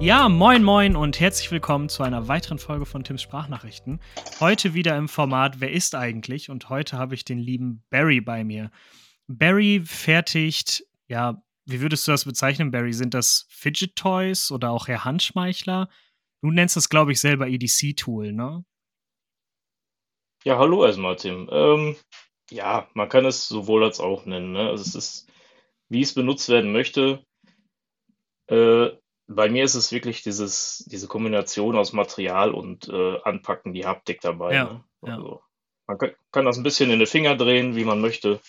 Ja, moin moin und herzlich willkommen zu einer weiteren Folge von Tims Sprachnachrichten. Heute wieder im Format Wer ist eigentlich? Und heute habe ich den lieben Barry bei mir. Barry fertigt, ja, wie würdest du das bezeichnen, Barry? Sind das Fidget Toys oder auch eher Handschmeichler? Du nennst das, glaube ich, selber EDC-Tool, ne? Ja, hallo erstmal, Tim. Ähm, ja, man kann es sowohl als auch nennen. Ne? Also es ist, wie es benutzt werden möchte. Äh, bei mir ist es wirklich dieses, diese Kombination aus Material und äh, Anpacken, die Haptik dabei. Ja, Ne? ja. Also, man kann, kann das ein bisschen in den Finger drehen, wie man möchte.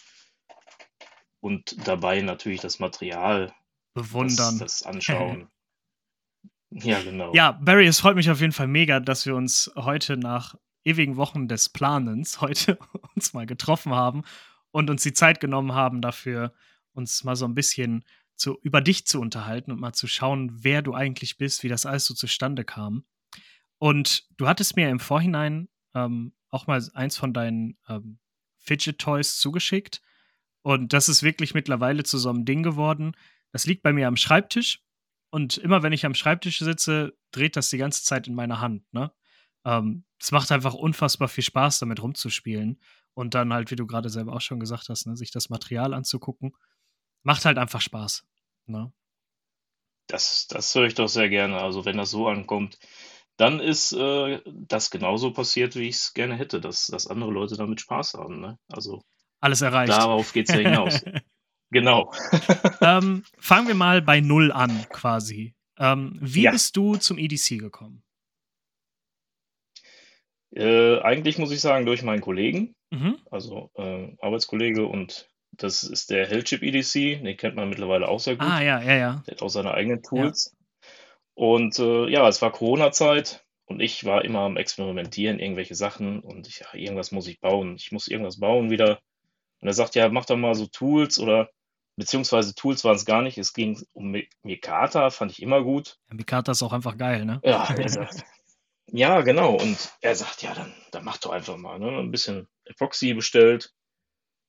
Und dabei natürlich das Material, das, Bewundern. das Anschauen. Ja, genau. Ja, Barry, es freut mich auf jeden Fall mega, dass wir uns heute nach ewigen Wochen des Planens heute uns mal getroffen haben und uns die Zeit genommen haben dafür, uns mal so ein bisschen zu, über dich zu unterhalten und mal zu schauen, wer du eigentlich bist, wie das alles so zustande kam. Und du hattest mir im Vorhinein ähm, auch mal eins von deinen ähm, Fidget Toys zugeschickt. Und das ist wirklich mittlerweile zu so einem Ding geworden. Das liegt bei mir am Schreibtisch. Und immer wenn ich am Schreibtisch sitze, dreht das die ganze Zeit in meiner Hand. Ne? Ähm, es macht einfach unfassbar viel Spaß, damit rumzuspielen. Und dann halt, wie du gerade selber auch schon gesagt hast, ne, sich das Material anzugucken. Macht halt einfach Spaß. Ne? Das, das höre ich doch sehr gerne. Also wenn das so ankommt, dann ist äh, das genauso passiert, wie ich es gerne hätte, dass, dass andere Leute damit Spaß haben. Ne? Also Alles erreicht. darauf geht es ja hinaus. Genau. ähm, fangen wir mal bei Null an, quasi. Ähm, wie Ja, bist du zum EDC gekommen? äh, eigentlich muss ich sagen, durch meinen Kollegen, Mhm. also äh, Arbeitskollege und das ist der Hellchip EDC, den kennt man mittlerweile auch sehr Ah, gut. ja, ja, ja. Der hat auch seine eigenen Ja. Tools. Und äh, ja, es war Corona-Zeit und ich war immer am Experimentieren, irgendwelche Sachen und ich, ja, irgendwas muss ich bauen. Ich muss irgendwas bauen wieder. Und er sagt, ja, mach doch mal so Tools oder beziehungsweise Tools waren es gar nicht. Es ging um Mi- Mikata, fand ich immer gut. ja Mikata ist auch einfach geil, ne? Ja, er sagt, ja, genau. Und er sagt, ja, dann, dann mach doch einfach mal. Ne? Ein bisschen Epoxy bestellt.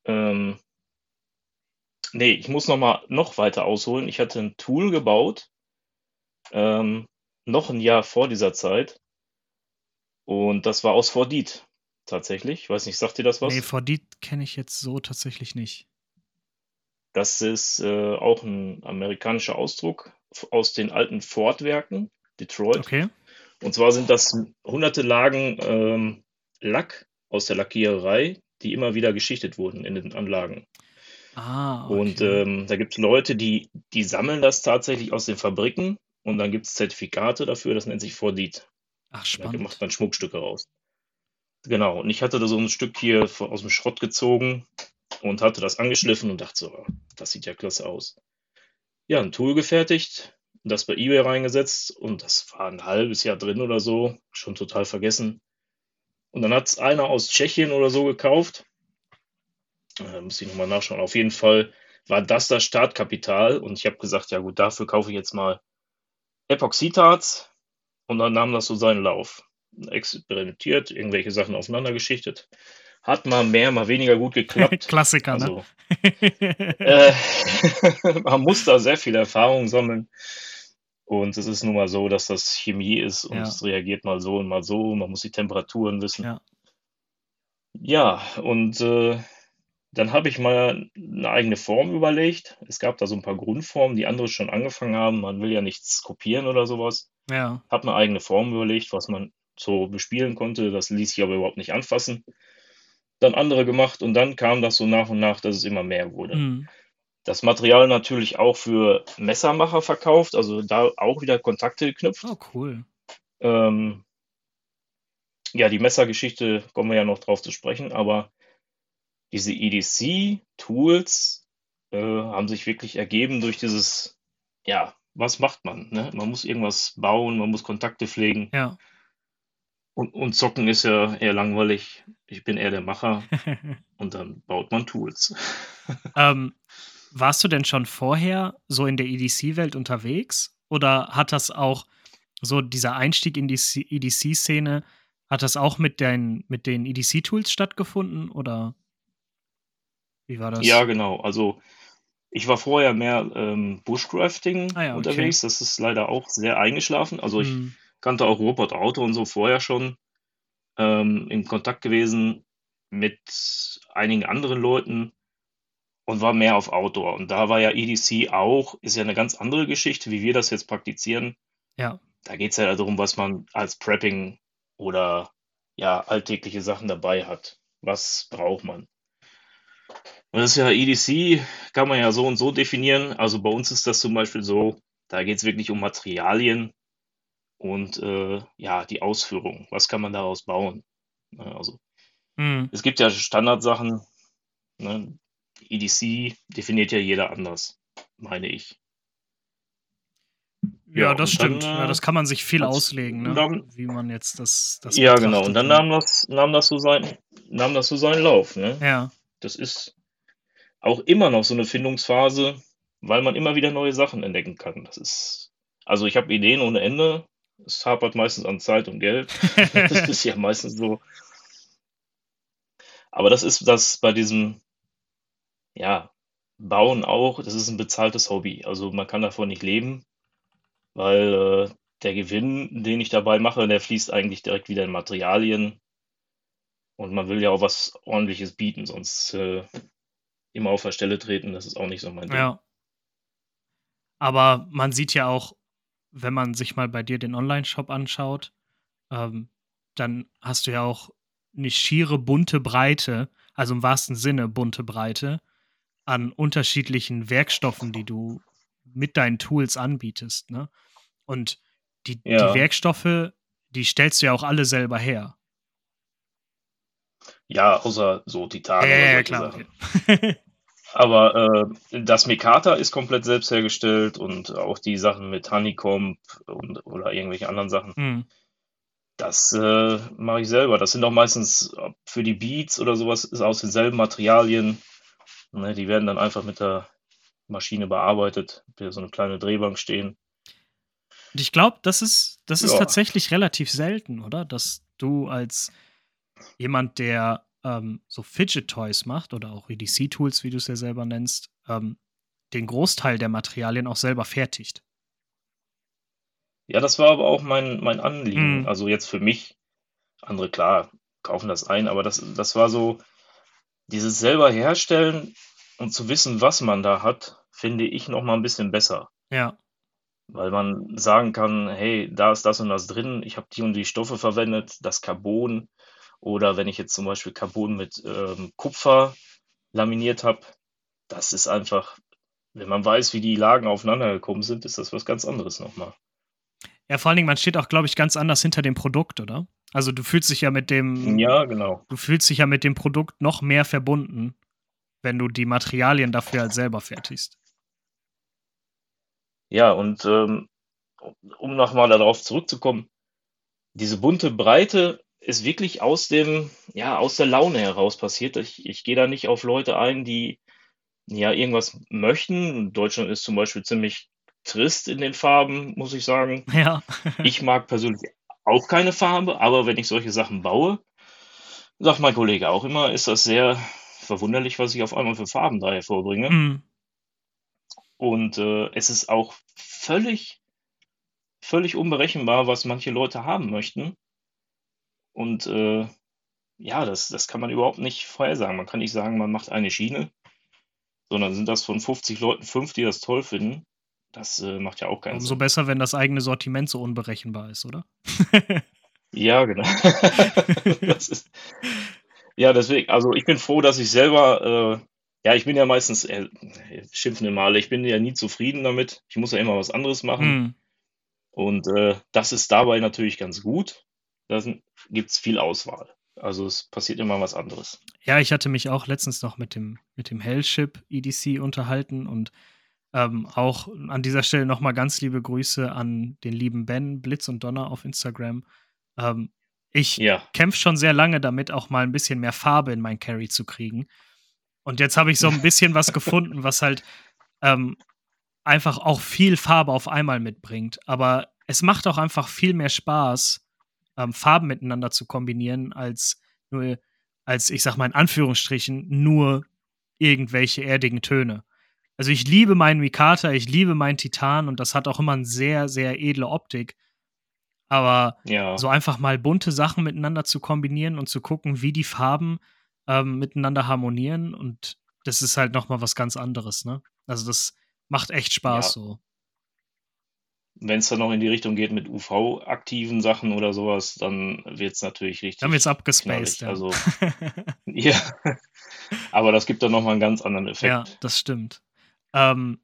Ähm, nee, ich muss noch mal noch weiter ausholen. Ich hatte ein Tool gebaut, ähm, noch ein Jahr vor dieser Zeit. Und das war aus Fordit tatsächlich. Ich weiß nicht, sagt dir das Nee, was? Fordit kenne ich jetzt so tatsächlich nicht. Das ist äh, auch ein amerikanischer Ausdruck aus den alten Ford-Werken, Detroit. Okay. Und zwar sind das hunderte Lagen ähm, Lack aus der Lackiererei, die immer wieder geschichtet wurden in den Anlagen. Ah, Und okay. ähm, da gibt es Leute, die, die sammeln das tatsächlich aus den Fabriken und dann gibt es Zertifikate dafür, das nennt sich Fordit. Ach, Da macht spannend. man Schmuckstücke raus. Genau, und ich hatte da so ein Stück hier aus dem Schrott gezogen und hatte das angeschliffen und dachte so, "Ah, das sieht ja klasse aus. Ja, ein Tool gefertigt, das bei eBay reingesetzt und das war ein halbes Jahr drin oder so, schon total vergessen. Und dann hat es einer aus Tschechien oder so gekauft. Äh, muss ich nochmal nachschauen. Auf jeden Fall war das das Startkapital und ich habe gesagt, ja gut, dafür kaufe ich jetzt mal Epoxidharz und dann nahm das so seinen Lauf. Experimentiert, irgendwelche Sachen aufeinander geschichtet. Hat mal mehr, mal weniger gut geklappt. Klassiker, ne? Also, äh, man muss da sehr viel Erfahrung sammeln. Und es ist nun mal so, dass das Chemie ist und Ja, es reagiert mal so und mal so. Man muss die Temperaturen wissen. ja. Ja, und äh, dann habe ich mal eine eigene Form überlegt. Es gab da so ein paar Grundformen, die andere schon angefangen haben. Man will ja nichts kopieren oder sowas. Ja. Habe eine eigene Form überlegt, was man so bespielen konnte. Das ließ sich aber überhaupt nicht anfassen. Dann andere gemacht und dann kam das so nach und nach, dass es immer mehr wurde. Mhm. Das Material natürlich auch für Messermacher verkauft, also da auch wieder Kontakte geknüpft. Oh, cool. Ähm, ja, die Messergeschichte kommen wir ja noch drauf zu sprechen, aber diese EDC-Tools äh, haben sich wirklich ergeben durch dieses, ja, was macht man? Ne? Man muss irgendwas bauen, man muss Kontakte pflegen Ja. und, und zocken ist ja eher langweilig. Ich bin eher der Macher und dann baut man Tools. ähm, warst du denn schon vorher so in der EDC-Welt unterwegs? Oder hat das auch so dieser Einstieg in die EDC-Szene, hat das auch mit, den, mit den EDC-Tools stattgefunden? Oder wie war das? Ja, genau. Also Ich war vorher mehr ähm, Bushcrafting Ah ja, okay. unterwegs. Das ist leider auch sehr eingeschlafen. Also ich Hm. kannte auch Robot Auto und so vorher schon ähm, in Kontakt gewesen mit einigen anderen Leuten und war mehr auf Outdoor. Und da war ja EDC auch, ist ja eine ganz andere Geschichte, wie wir das jetzt praktizieren. Ja. Da geht es ja darum, was man als Prepping oder ja, alltägliche Sachen dabei hat. Was braucht man? Und das ist ja EDC, kann man ja so und so definieren. Also bei uns ist das zum Beispiel so, da geht es wirklich um Materialien und äh, ja, die Ausführung. Was kann man daraus bauen? Ne, Also Hm. es gibt ja Standardsachen, ne? EDC definiert ja jeder anders, meine ich. Ja, Ja, das und dann, stimmt. Ja, das kann man sich viel auslegen, ne? dann- wie man jetzt das, das Ja, genau. Und dann ne? nahm das, nahm das so sein, nahm das so seinen Lauf, ne? Ja, Das ist auch immer noch so eine Findungsphase, weil man immer wieder neue Sachen entdecken kann. Das ist, also ich habe Ideen ohne Ende. Es hapert meistens an Zeit und Geld. Das ist ja meistens so. Aber das ist das bei diesem, ja, Bauen auch, das ist ein bezahltes Hobby. Also man kann davon nicht leben, weil äh, der Gewinn, den ich dabei mache, der fließt eigentlich direkt wieder in Materialien. Und man will ja auch was Ordentliches bieten, sonst äh, immer auf der Stelle treten, das ist auch nicht so mein Ding. ja. Aber man sieht ja auch, wenn man sich mal bei dir den Online-Shop anschaut, ähm, dann hast du ja auch eine schiere bunte Breite, also im wahrsten Sinne bunte Breite, an unterschiedlichen Werkstoffen, die du mit deinen Tools anbietest. Ne? Und die, Ja. die Werkstoffe, die stellst du ja auch alle selber her. Ja, außer so Titan Ja, oder ja, klar. Sachen. okay. Aber äh, das Mikata ist komplett selbst hergestellt und auch die Sachen mit Honeycomb und, oder irgendwelche anderen Sachen, Hm. das äh, mache ich selber. Das sind auch meistens für die Beats oder sowas ist aus denselben Materialien. Ne, die werden dann einfach mit der Maschine bearbeitet, so eine kleine Drehbank stehen. Und ich glaube, das ist, das ist Ja. tatsächlich relativ selten, oder? Dass du als jemand, der ähm, so Fidget Toys macht oder auch EDC-Tools, wie du es ja selber nennst, ähm, den Großteil der Materialien auch selber fertigt. Ja, das war aber auch mein, mein Anliegen. Mhm. Also jetzt für mich, andere klar, kaufen das ein, aber das, das war so, dieses selber herstellen und zu wissen, was man da hat, finde ich noch mal ein bisschen besser. Ja, Weil man sagen kann, hey, da ist das und das drin, ich habe die und die Stoffe verwendet, das Carbon. Oder wenn ich jetzt zum Beispiel Carbon mit ähm, Kupfer laminiert habe, das ist einfach, wenn man weiß, wie die Lagen aufeinander gekommen sind, ist das was ganz anderes nochmal. ja, vor allen Dingen, man steht auch, glaube ich, ganz anders hinter dem Produkt, oder? Also du fühlst dich ja mit dem, Ja, genau. du fühlst dich ja mit dem Produkt noch mehr verbunden, wenn du die Materialien dafür halt selber fertigst. Ja, und ähm, um nochmal darauf zurückzukommen, diese bunte Breite ist wirklich aus dem, ja, aus der Laune heraus passiert. Ich, ich gehe da nicht auf Leute ein, die ja irgendwas möchten. Deutschland ist zum Beispiel ziemlich trist in den Farben, muss ich sagen. Ja, Ich mag persönlich auch keine Farbe, aber wenn ich solche Sachen baue, sagt mein Kollege auch immer, ist das sehr verwunderlich, was ich auf einmal für Farben da hervorbringe. Hm. Und äh, es ist auch völlig, völlig unberechenbar, was manche Leute haben möchten. Und äh, ja, das, das kann man überhaupt nicht vorhersagen. Man kann nicht sagen, man macht eine Schiene, sondern sind das von 50 Leuten fünf, die das toll finden. Das äh, macht ja auch keinen umso Sinn. besser, wenn das eigene Sortiment so unberechenbar ist, oder? Ja, genau. das ist, ja, deswegen, also ich bin froh, dass ich selber, äh, ja, ich bin ja meistens, äh, schimpfende Male, ich bin ja nie zufrieden damit. Ich muss ja immer was anderes machen. Hm. Und äh, das ist dabei natürlich ganz gut. Da gibt es viel Auswahl. Also es passiert immer was anderes. Ja, ich hatte mich auch letztens noch mit dem, mit dem Hellship EDC unterhalten und ähm, auch an dieser Stelle nochmal ganz liebe Grüße an den lieben Ben, Blitz und Donner auf Instagram. Ähm, ich Ja, kämpfe schon sehr lange damit, auch mal ein bisschen mehr Farbe in mein Carry zu kriegen. Und jetzt habe ich so ein bisschen was gefunden, was halt ähm, einfach auch viel Farbe auf einmal mitbringt. Aber es macht auch einfach viel mehr Spaß, ähm, Farben miteinander zu kombinieren, als nur, als ich sag mal in Anführungsstrichen, nur irgendwelche erdigen Töne. also ich liebe meinen Mikata, ich liebe meinen Titan und das hat auch immer eine sehr, sehr edle Optik. Aber Ja. so einfach mal bunte Sachen miteinander zu kombinieren und zu gucken, wie die Farben ähm, miteinander harmonieren und das ist halt noch mal was ganz anderes, ne? Also das macht echt Spaß Ja. so. Wenn es dann noch in die Richtung geht mit UV-aktiven Sachen oder sowas, dann wird es natürlich richtig Dann wird's abgespaced, knallig. ja. Also, ja. Aber das gibt dann noch mal einen ganz anderen Effekt. Ja, das stimmt. Ähm,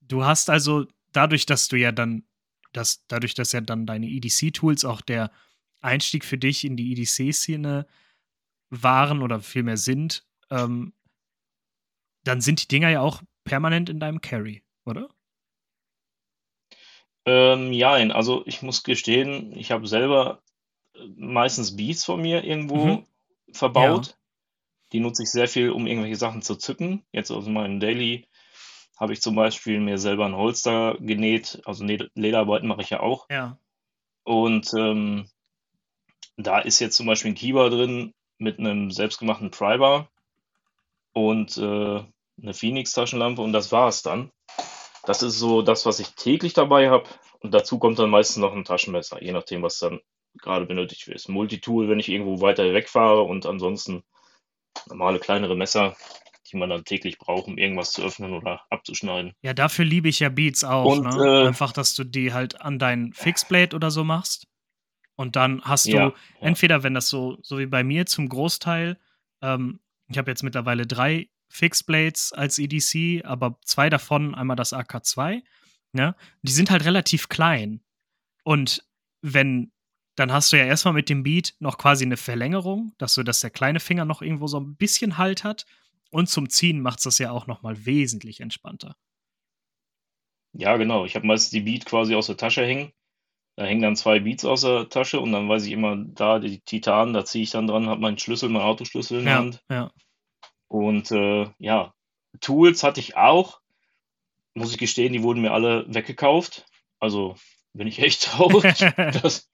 du hast also dadurch, dass du ja dann dass dadurch, dass ja dann deine EDC-Tools auch der Einstieg für dich in die EDC-Szene waren oder vielmehr sind, ähm, dann sind die Dinger ja auch permanent in deinem Carry, oder? Ähm, jein, also ich muss gestehen, ich habe selber äh, meistens Beats von mir irgendwo Mhm. verbaut. Die nutze ich sehr viel, um irgendwelche Sachen zu zücken. Jetzt aus meinem Daily habe ich zum Beispiel mir selber ein Holster genäht. Also Lederarbeiten mache ich ja auch. Ja. Und ähm, da ist jetzt zum Beispiel ein Keyboard drin mit einem selbstgemachten Prybar und äh, eine Phoenix-Taschenlampe und das war's dann. Das ist so das, was ich täglich dabei habe. Und dazu kommt dann meistens noch ein Taschenmesser, je nachdem, was dann gerade benötigt wird. Multitool, wenn ich irgendwo weiter wegfahre und ansonsten normale kleinere Messer, die man dann täglich braucht, um irgendwas zu öffnen oder abzuschneiden. Ja, dafür liebe ich ja Beats auch, Und, ne? äh, Einfach, dass du die halt an dein Fixblade oder so machst. Und dann hast du Ja, ja. entweder, wenn das so, so wie bei mir zum Großteil, ähm, ich habe jetzt mittlerweile drei Fixblades als EDC, aber zwei davon, einmal das AK2, ne? Die sind halt relativ klein. Und wenn, dann hast du ja erstmal mit dem Beat noch quasi eine Verlängerung, dass so, dass der kleine Finger noch irgendwo so ein bisschen Halt hat. Und zum Ziehen macht es das ja auch noch mal wesentlich entspannter. Ja, genau. Ich habe meistens die Beat quasi aus der Tasche hängen. Da hängen dann zwei Beats aus der Tasche und dann weiß ich immer, da die Titan, da ziehe ich dann dran, habe meinen Schlüssel, meinen Autoschlüssel in der Ja, Hand. ja. Und äh, ja, Tools hatte ich auch. Muss ich gestehen, die wurden mir alle weggekauft. Also bin ich echt traurig. dass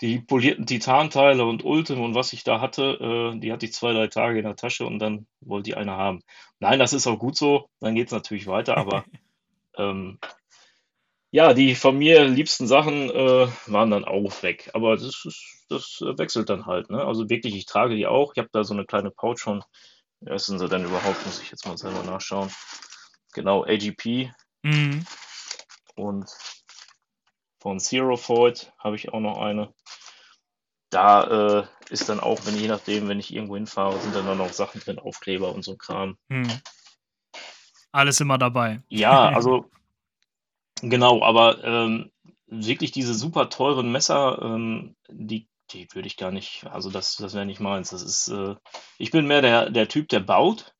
die polierten Titanteile und Ultim und was ich da hatte, äh, die hatte ich zwei, drei Tage in der Tasche und dann wollte die eine haben. Nein, das ist auch gut so. Dann geht es natürlich weiter, aber ähm, ja, die von mir liebsten Sachen äh, waren dann auch weg. Aber das, ist, das äh, wechselt dann halt. Ne? Also wirklich, ich trage die auch. Ich habe da so eine kleine Pouch schon. Wie heißen sie denn überhaupt? Muss ich jetzt mal selber nachschauen. Genau, AGP Mhm. und von Zero Void habe ich auch noch eine. Da äh, ist dann auch, wenn je nachdem, wenn ich irgendwo hinfahre, sind dann, dann noch Sachen drin, Aufkleber und so Kram. Mhm. Alles immer dabei. Ja, also genau, aber ähm, wirklich diese super teuren Messer, ähm, die, die würde ich gar nicht, also das, das wäre nicht meins. Das ist, äh, ich bin mehr der, der Typ, der baut.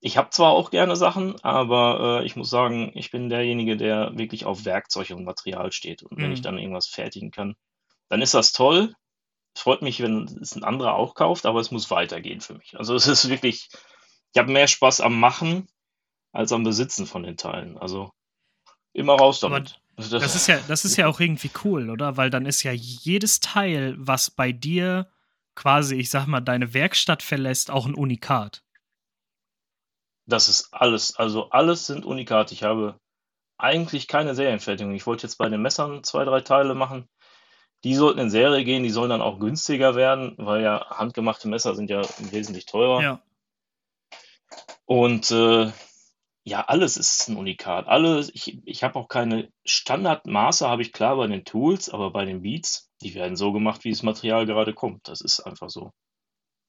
Ich habe zwar auch gerne Sachen, aber äh, ich muss sagen, ich bin derjenige, der wirklich auf Werkzeug und Material steht. Und wenn Mhm. ich dann irgendwas fertigen kann, dann ist das toll. Freut mich, wenn es ein anderer auch kauft, aber es muss weitergehen für mich. Also es ist wirklich, ich habe mehr Spaß am Machen als am Besitzen von den Teilen. Also immer raus Aber damit. Das ist ja, das ist ja auch irgendwie cool, oder? Weil dann ist ja jedes Teil, was bei dir quasi, ich sag mal, deine Werkstatt verlässt, auch ein Unikat. Das ist alles, also alles sind Unikate. Ich habe eigentlich keine Serienfertigung. Ich wollte jetzt bei den Messern zwei, drei Teile machen. Die sollten in Serie gehen, die sollen dann auch günstiger werden, weil ja handgemachte Messer sind ja wesentlich teurer. Ja. Und äh, ja, alles ist ein Unikat. Alles, ich, ich habe auch keine Standardmaße, habe ich klar bei den Tools, aber bei den Beats, die werden so gemacht, wie das Material gerade kommt. Das ist einfach so.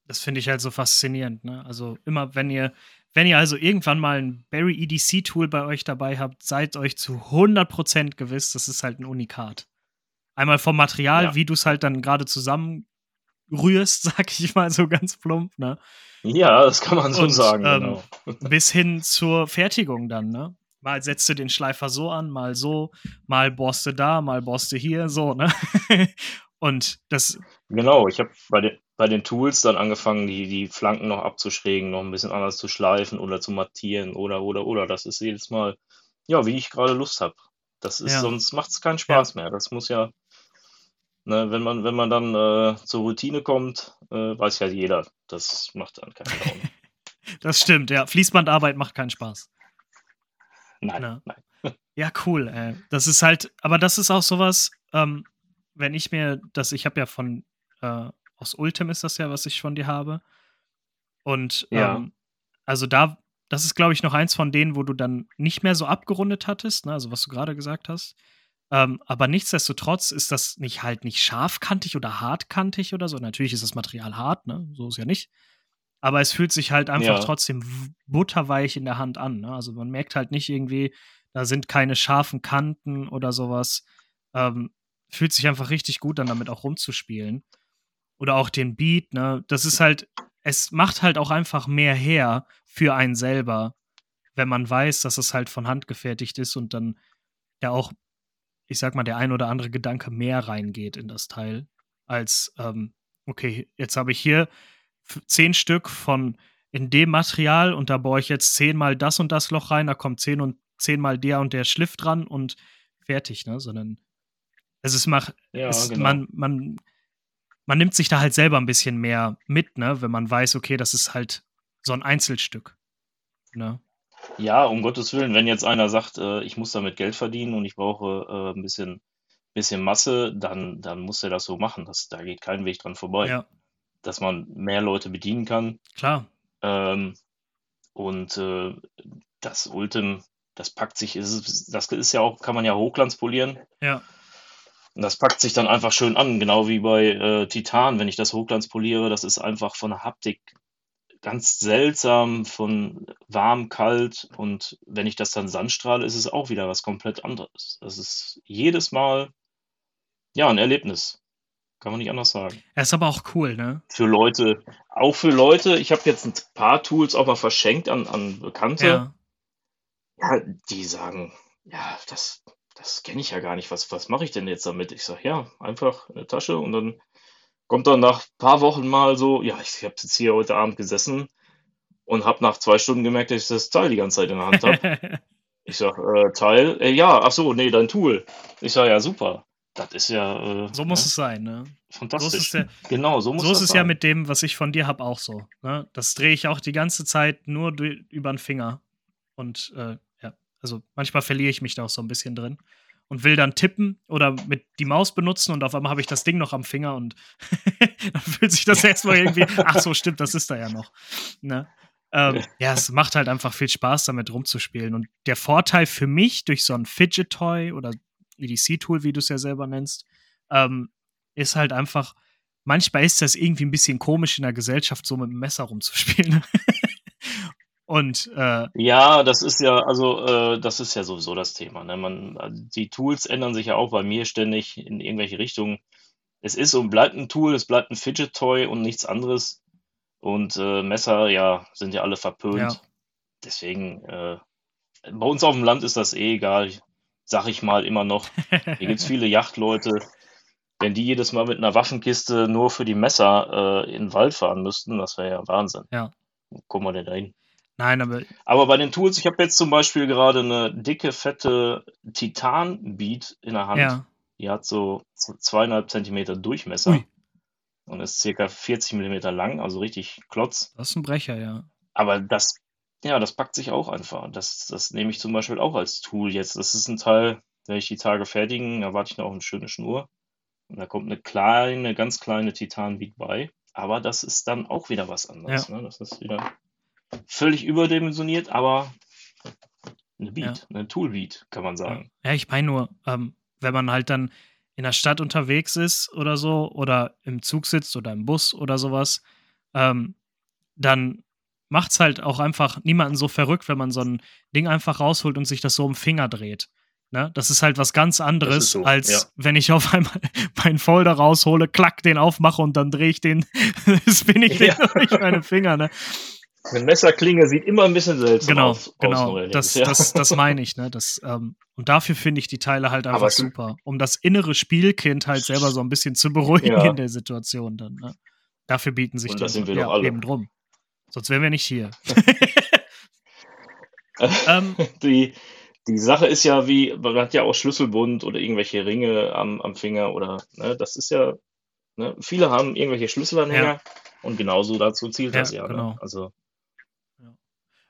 Das finde ich halt so faszinierend, ne? Also immer, wenn ihr, wenn ihr also irgendwann mal ein Barry EDC-Tool bei euch dabei habt, seid euch zu 100% gewiss, das ist halt ein Unikat. Einmal vom Material, Ja. wie du es halt dann gerade zusammenrührst, sag ich mal so ganz plump, ne? Ja, das kann man so Und, sagen, ähm, genau. bis hin zur Fertigung dann, ne? Mal setzt du den Schleifer so an, mal so, mal bohrst du da, mal bohrst du hier, so, ne? Und das, Genau, ich habe bei den, bei den Tools dann angefangen, die, die Flanken noch abzuschrägen, noch ein bisschen anders zu schleifen oder zu mattieren oder, oder, oder. Das ist jedes Mal, ja, wie ich gerade Lust habe. Das ist, Ja. sonst macht es keinen Spaß mehr. Das muss ja, ne, wenn man, wenn man dann äh, zur Routine kommt, äh, weiß ja jeder, das macht dann keine Laune. das stimmt, ja. Fließbandarbeit macht keinen Spaß. Nein, ja. nein. Ja, cool. Ey. Das ist halt, aber das ist auch sowas, ähm, wenn ich mir das, ich habe ja von, äh, aus Ultim ist das ja, was ich von dir habe. Und ja. ähm, also da, das ist, glaube ich, noch eins von denen, wo du dann nicht mehr so abgerundet hattest, ne? also was du gerade gesagt hast. Ähm, aber nichtsdestotrotz ist das nicht halt nicht scharfkantig oder hartkantig oder so. Natürlich ist das Material hart, ne? So ist ja nicht. Aber es fühlt sich halt einfach ja. trotzdem butterweich in der Hand an. Ne? Also man merkt halt nicht irgendwie, da sind keine scharfen Kanten oder sowas. Ähm, fühlt sich einfach richtig gut an, damit auch rumzuspielen. Oder auch den Beat, ne? Das ist halt, es macht halt auch einfach mehr her für einen selber, wenn man weiß, dass es halt von Hand gefertigt ist und dann ja auch ich sag mal, der ein oder andere Gedanke mehr reingeht in das Teil, als, ähm, okay, jetzt habe ich hier zehn Stück von in dem Material und da baue ich jetzt zehnmal das und das Loch rein, da kommt zehn und zehnmal der und der Schliff dran und fertig, ne? Sondern es ist mach, ja, es, genau. man, man, man nimmt sich da halt selber ein bisschen mehr mit, ne, wenn man weiß, okay, das ist halt so ein Einzelstück. Ne? Ja, um Gottes Willen, wenn jetzt einer sagt, äh, ich muss damit Geld verdienen und ich brauche äh, ein bisschen, bisschen Masse, dann, dann muss er das so machen. Das, da geht kein Weg dran vorbei. Ja. Dass man mehr Leute bedienen kann. Klar. Ähm, und äh, das Ultim, das packt sich, ist, das ist ja auch, kann man ja hochglanzpolieren. Ja. Und das packt sich dann einfach schön an, genau wie bei äh, Titan, wenn ich das hochglanzpoliere, das ist einfach von der Haptik ganz seltsam von warm, kalt und wenn ich das dann sandstrahle, ist es auch wieder was komplett anderes. Das ist jedes Mal ja ein Erlebnis. Kann man nicht anders sagen. Er ist aber auch cool, ne? Für Leute, auch für Leute, ich habe jetzt ein paar Tools auch mal verschenkt an, an Bekannte. Ja. ja, die sagen, ja, das, das kenne ich ja gar nicht. Was, was mache ich denn jetzt damit? Ich sage, ja, einfach eine Tasche und dann kommt dann nach ein paar Wochen mal so, ja, ich habe jetzt hier heute Abend gesessen und habe nach zwei Stunden gemerkt, dass ich das Teil die ganze Zeit in der Hand habe. ich sag, äh, Teil, äh, ja, ach so, nee, dein Tool. Ich sag, ja, super. Das ist ja. Äh, so muss ne? es sein, ne? Fantastisch. So ja, genau, so muss so ist es sein. ja mit dem, was ich von dir habe, auch so. Ne? Das drehe ich auch die ganze Zeit nur über den Finger. Und äh, ja, also manchmal verliere ich mich da auch so ein bisschen drin und will dann tippen oder mit die Maus benutzen und auf einmal habe ich das Ding noch am Finger und dann fühlt sich das erstmal irgendwie, ach so, stimmt, das ist da ja noch. Ne? Ähm, ja, es macht halt einfach viel Spaß, damit rumzuspielen. Und der Vorteil für mich durch so ein Fidget Toy oder EDC-Tool, wie du es ja selber nennst, ähm, ist halt einfach, manchmal ist das irgendwie ein bisschen komisch in der Gesellschaft, so mit dem Messer rumzuspielen. Und äh, ja, das ist ja, also äh, das ist ja sowieso das Thema. Ne? Man, die Tools ändern sich ja auch bei mir ständig in irgendwelche Richtungen. Es ist und bleibt ein Tool, es bleibt ein Fidget Toy und nichts anderes. Und äh, Messer, ja, sind ja alle verpönt. Ja. Deswegen, äh, bei uns auf dem Land ist das eh egal, sag ich mal immer noch. Hier gibt es viele Yachtleute. Wenn die jedes Mal mit einer Waffenkiste nur für die Messer äh, in den Wald fahren müssten, das wäre ja Wahnsinn. Ja. Wo kommen wir denn da hin? Nein, aber. Aber bei den Tools, ich habe jetzt zum Beispiel gerade eine dicke, fette Titan-Beat in der Hand. Ja. Die hat so zweieinhalb Zentimeter Durchmesser Ui. und ist circa 40 Millimeter lang, also richtig klotz. Das ist ein Brecher, ja. Aber das, ja, das packt sich auch einfach. Das, das nehme ich zum Beispiel auch als Tool jetzt. Das ist ein Teil, wenn ich die Tage fertigen, erwarte ich noch eine schöne Schnur. Und da kommt eine kleine, ganz kleine Titan-Beat bei. Aber das ist dann auch wieder was anderes. Ja. Ne? Das ist wieder völlig überdimensioniert, aber eine Beat, ja. eine Toolbeat, kann man sagen. Ja, ich meine nur, ähm, wenn man halt dann in der Stadt unterwegs ist oder so, oder im Zug sitzt oder im Bus oder sowas, ähm, dann macht es halt auch einfach niemanden so verrückt, wenn man so ein Ding einfach rausholt und sich das so im Finger dreht. Ne? Das ist halt was ganz anderes, so, als ja. wenn ich auf einmal meinen Folder raushole, klack, den aufmache und dann drehe ich den, spinne ich den ja. durch meine Finger. Ne? Eine Messerklinge sieht immer ein bisschen seltsam genau, aus. Genau, das, ja. das, das meine ich. Ne? Das, ähm, und dafür finde ich die Teile halt einfach super, um das innere Spielkind halt selber so ein bisschen zu beruhigen ja. in der Situation dann. Ne? Dafür bieten sich und die sind wir ja, alle. eben drum. Sonst wären wir nicht hier. ähm, die, die Sache ist ja wie, man hat ja auch Schlüsselbund oder irgendwelche Ringe am, am Finger oder, ne, das ist ja, ne, viele haben irgendwelche Schlüsselanhänger ja. und genauso dazu zielt das ja. Ne? Genau. Ne? Also ja.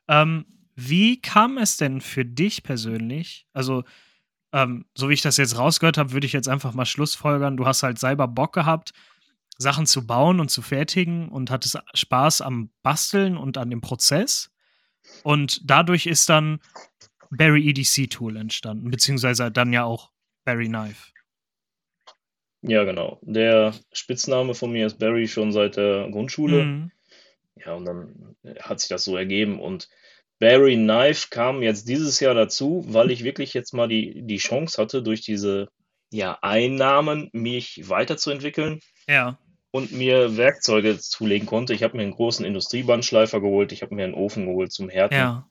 Ähm, wie kam es denn für dich persönlich? Also, ähm, so wie ich das jetzt rausgehört habe, würde ich jetzt einfach mal Schlussfolgern. Du hast halt selber Bock gehabt, Sachen zu bauen und zu fertigen und hattest Spaß am Basteln und an dem Prozess. Und dadurch ist dann Barry EDC Tool entstanden, beziehungsweise dann ja auch Barry Knife. Ja, genau. Der Spitzname von mir ist Barry schon seit der Grundschule. Mhm. Ja, und dann hat sich das so ergeben. Und Barry Knife kam jetzt dieses Jahr dazu, weil ich wirklich jetzt mal die, die Chance hatte, durch diese ja, Einnahmen mich weiterzuentwickeln Ja. und mir Werkzeuge zulegen konnte. Ich habe mir einen großen Industriebandschleifer geholt, ich habe mir einen Ofen geholt zum Härten. Ja.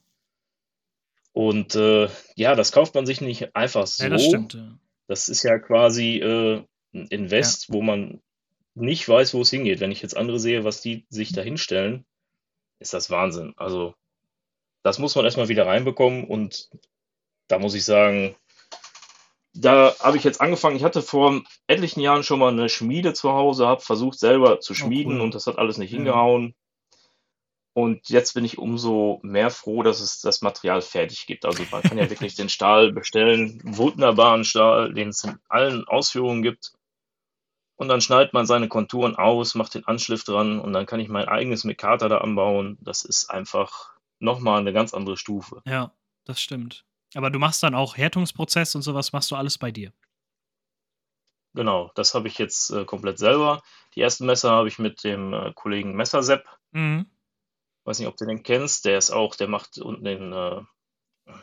Und äh, ja, das kauft man sich nicht einfach so. Ja, das stimmt. Ja. Das ist ja quasi äh, ein Invest, wo man nicht weiß, wo es hingeht. Wenn ich jetzt andere sehe, was die sich da hinstellen, ist das Wahnsinn. Also, das muss man erstmal wieder reinbekommen und da muss ich sagen, da habe ich jetzt angefangen. Ich hatte vor etlichen Jahren schon mal eine Schmiede zu Hause, habe versucht selber zu schmieden Oh, cool. und das hat alles nicht Ja. hingehauen. Und jetzt bin ich umso mehr froh, dass es das Material fertig gibt. Also man kann ja wirklich den Stahl bestellen, wunderbaren Stahl, den es in allen Ausführungen gibt. Und dann schneidet man seine Konturen aus, macht den Anschliff dran und dann kann ich mein eigenes Mikata da anbauen. Das ist einfach nochmal eine ganz andere Stufe. Ja, das stimmt. Aber du machst dann auch Härtungsprozess und sowas, machst du alles bei dir. Genau, das habe ich jetzt äh, komplett selber. Die ersten Messer habe ich mit dem äh, Kollegen Messersepp. Mhm. Weiß nicht, ob du den kennst. Der ist auch, der macht unten den, äh,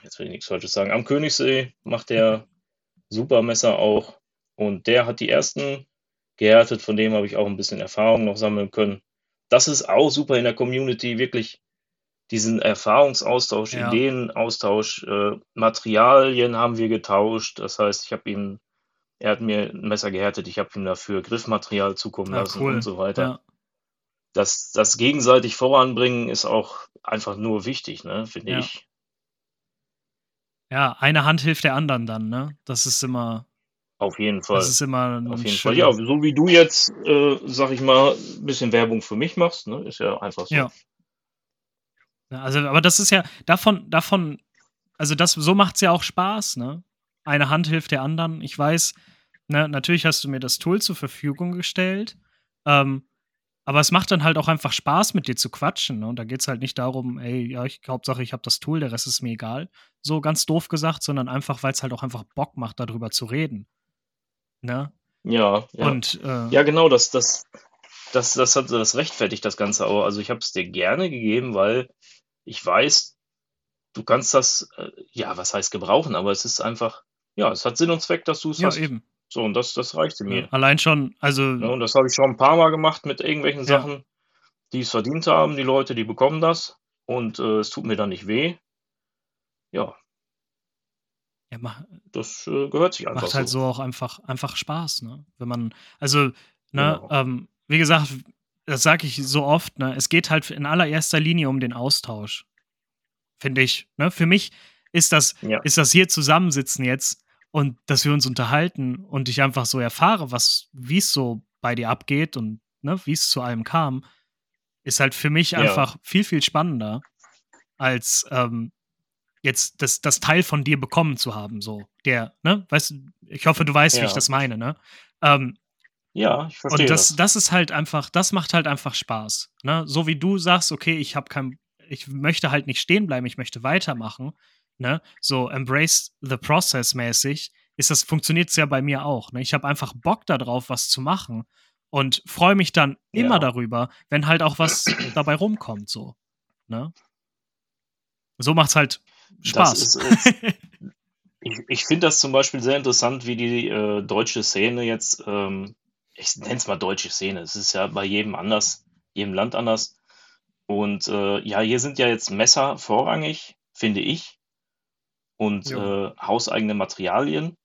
jetzt will ich nichts Falsches sagen, am Königssee macht der super Messer auch. Und der hat die ersten gehärtet, von dem habe ich auch ein bisschen Erfahrung noch sammeln können. Das ist auch super in der Community, wirklich diesen Erfahrungsaustausch, Ja. Ideenaustausch, äh, Materialien haben wir getauscht. Das heißt, ich habe ihm, er hat mir ein Messer gehärtet, ich habe ihm dafür Griffmaterial zukommen Ja, lassen cool. und so weiter. Ja. Das, das gegenseitig voranbringen ist auch einfach nur wichtig, ne, finde Ja. ich. ja, eine Hand hilft der anderen dann, ne? Das ist immer, Auf jeden Fall. das ist immer ein Auf jeden Fall. Ja, so wie du jetzt, äh, sag ich mal, ein bisschen Werbung für mich machst, ne, ist ja einfach so. Ja. Ja, Also, aber das ist ja davon, davon, also das, so macht es ja auch Spaß, ne? Eine Hand hilft der anderen. Ich weiß, ne, natürlich hast du mir das Tool zur Verfügung gestellt, ähm, aber es macht dann halt auch einfach Spaß, mit dir zu quatschen. Ne? Und da geht es halt nicht darum, ey, ja, ich, Hauptsache ich habe das Tool, der Rest ist mir egal. So ganz doof gesagt, sondern einfach, weil es halt auch einfach Bock macht, darüber zu reden. Ne? Ja, ja. Und äh, Ja, genau, das, das, das, das hat das rechtfertigt das Ganze auch. Also ich habe es dir gerne gegeben, weil ich weiß, du kannst das, äh, ja, was heißt gebrauchen, aber es ist einfach, ja, es hat Sinn und Zweck, dass du es ja, hast. eben. So, und das, das reichte mir. Allein schon, also Ja, und das habe ich schon ein paar Mal gemacht mit irgendwelchen Ja. Sachen, die es verdient haben, die Leute, die bekommen das. Und äh, es tut mir dann nicht weh. Ja, ja, mach, das äh, gehört sich einfach macht halt so. so auch einfach, einfach Spaß, ne? Wenn man, also, ne, Genau. ähm, wie gesagt, das sage ich so oft, ne, es geht halt in allererster Linie um den Austausch. Finde ich. Ne? Für mich ist das, Ja. ist das hier zusammensitzen jetzt und dass wir uns unterhalten und ich einfach so erfahre, was, wie es so bei dir abgeht und ne, wie es zu allem kam, ist halt für mich Ja. einfach viel, viel spannender, als ähm, jetzt das, das Teil von dir bekommen zu haben. So, der, ne, weißt du, ich hoffe, du weißt, wie ich Ja. das meine, ne? Ähm, Ja, ich verstehe und das, das. das ist halt einfach, das macht halt einfach Spaß. Ne? So wie du sagst, okay, ich habe kein, ich möchte halt nicht stehen bleiben, ich möchte weitermachen. Ne? So embrace the process mäßig ist das funktioniert es ja bei mir auch. Ne? Ich habe einfach Bock darauf, was zu machen und freue mich dann immer Ja. darüber, wenn halt auch was dabei rumkommt. So, ne? so macht's halt Spaß. Ist, äh, ich ich finde das zum Beispiel sehr interessant, wie die äh, deutsche Szene jetzt, ähm, ich nenne es mal deutsche Szene, es ist ja bei jedem anders, jedem Land anders. Und äh, ja, hier sind ja jetzt Messer vorrangig, finde ich, und äh, hauseigene Materialien.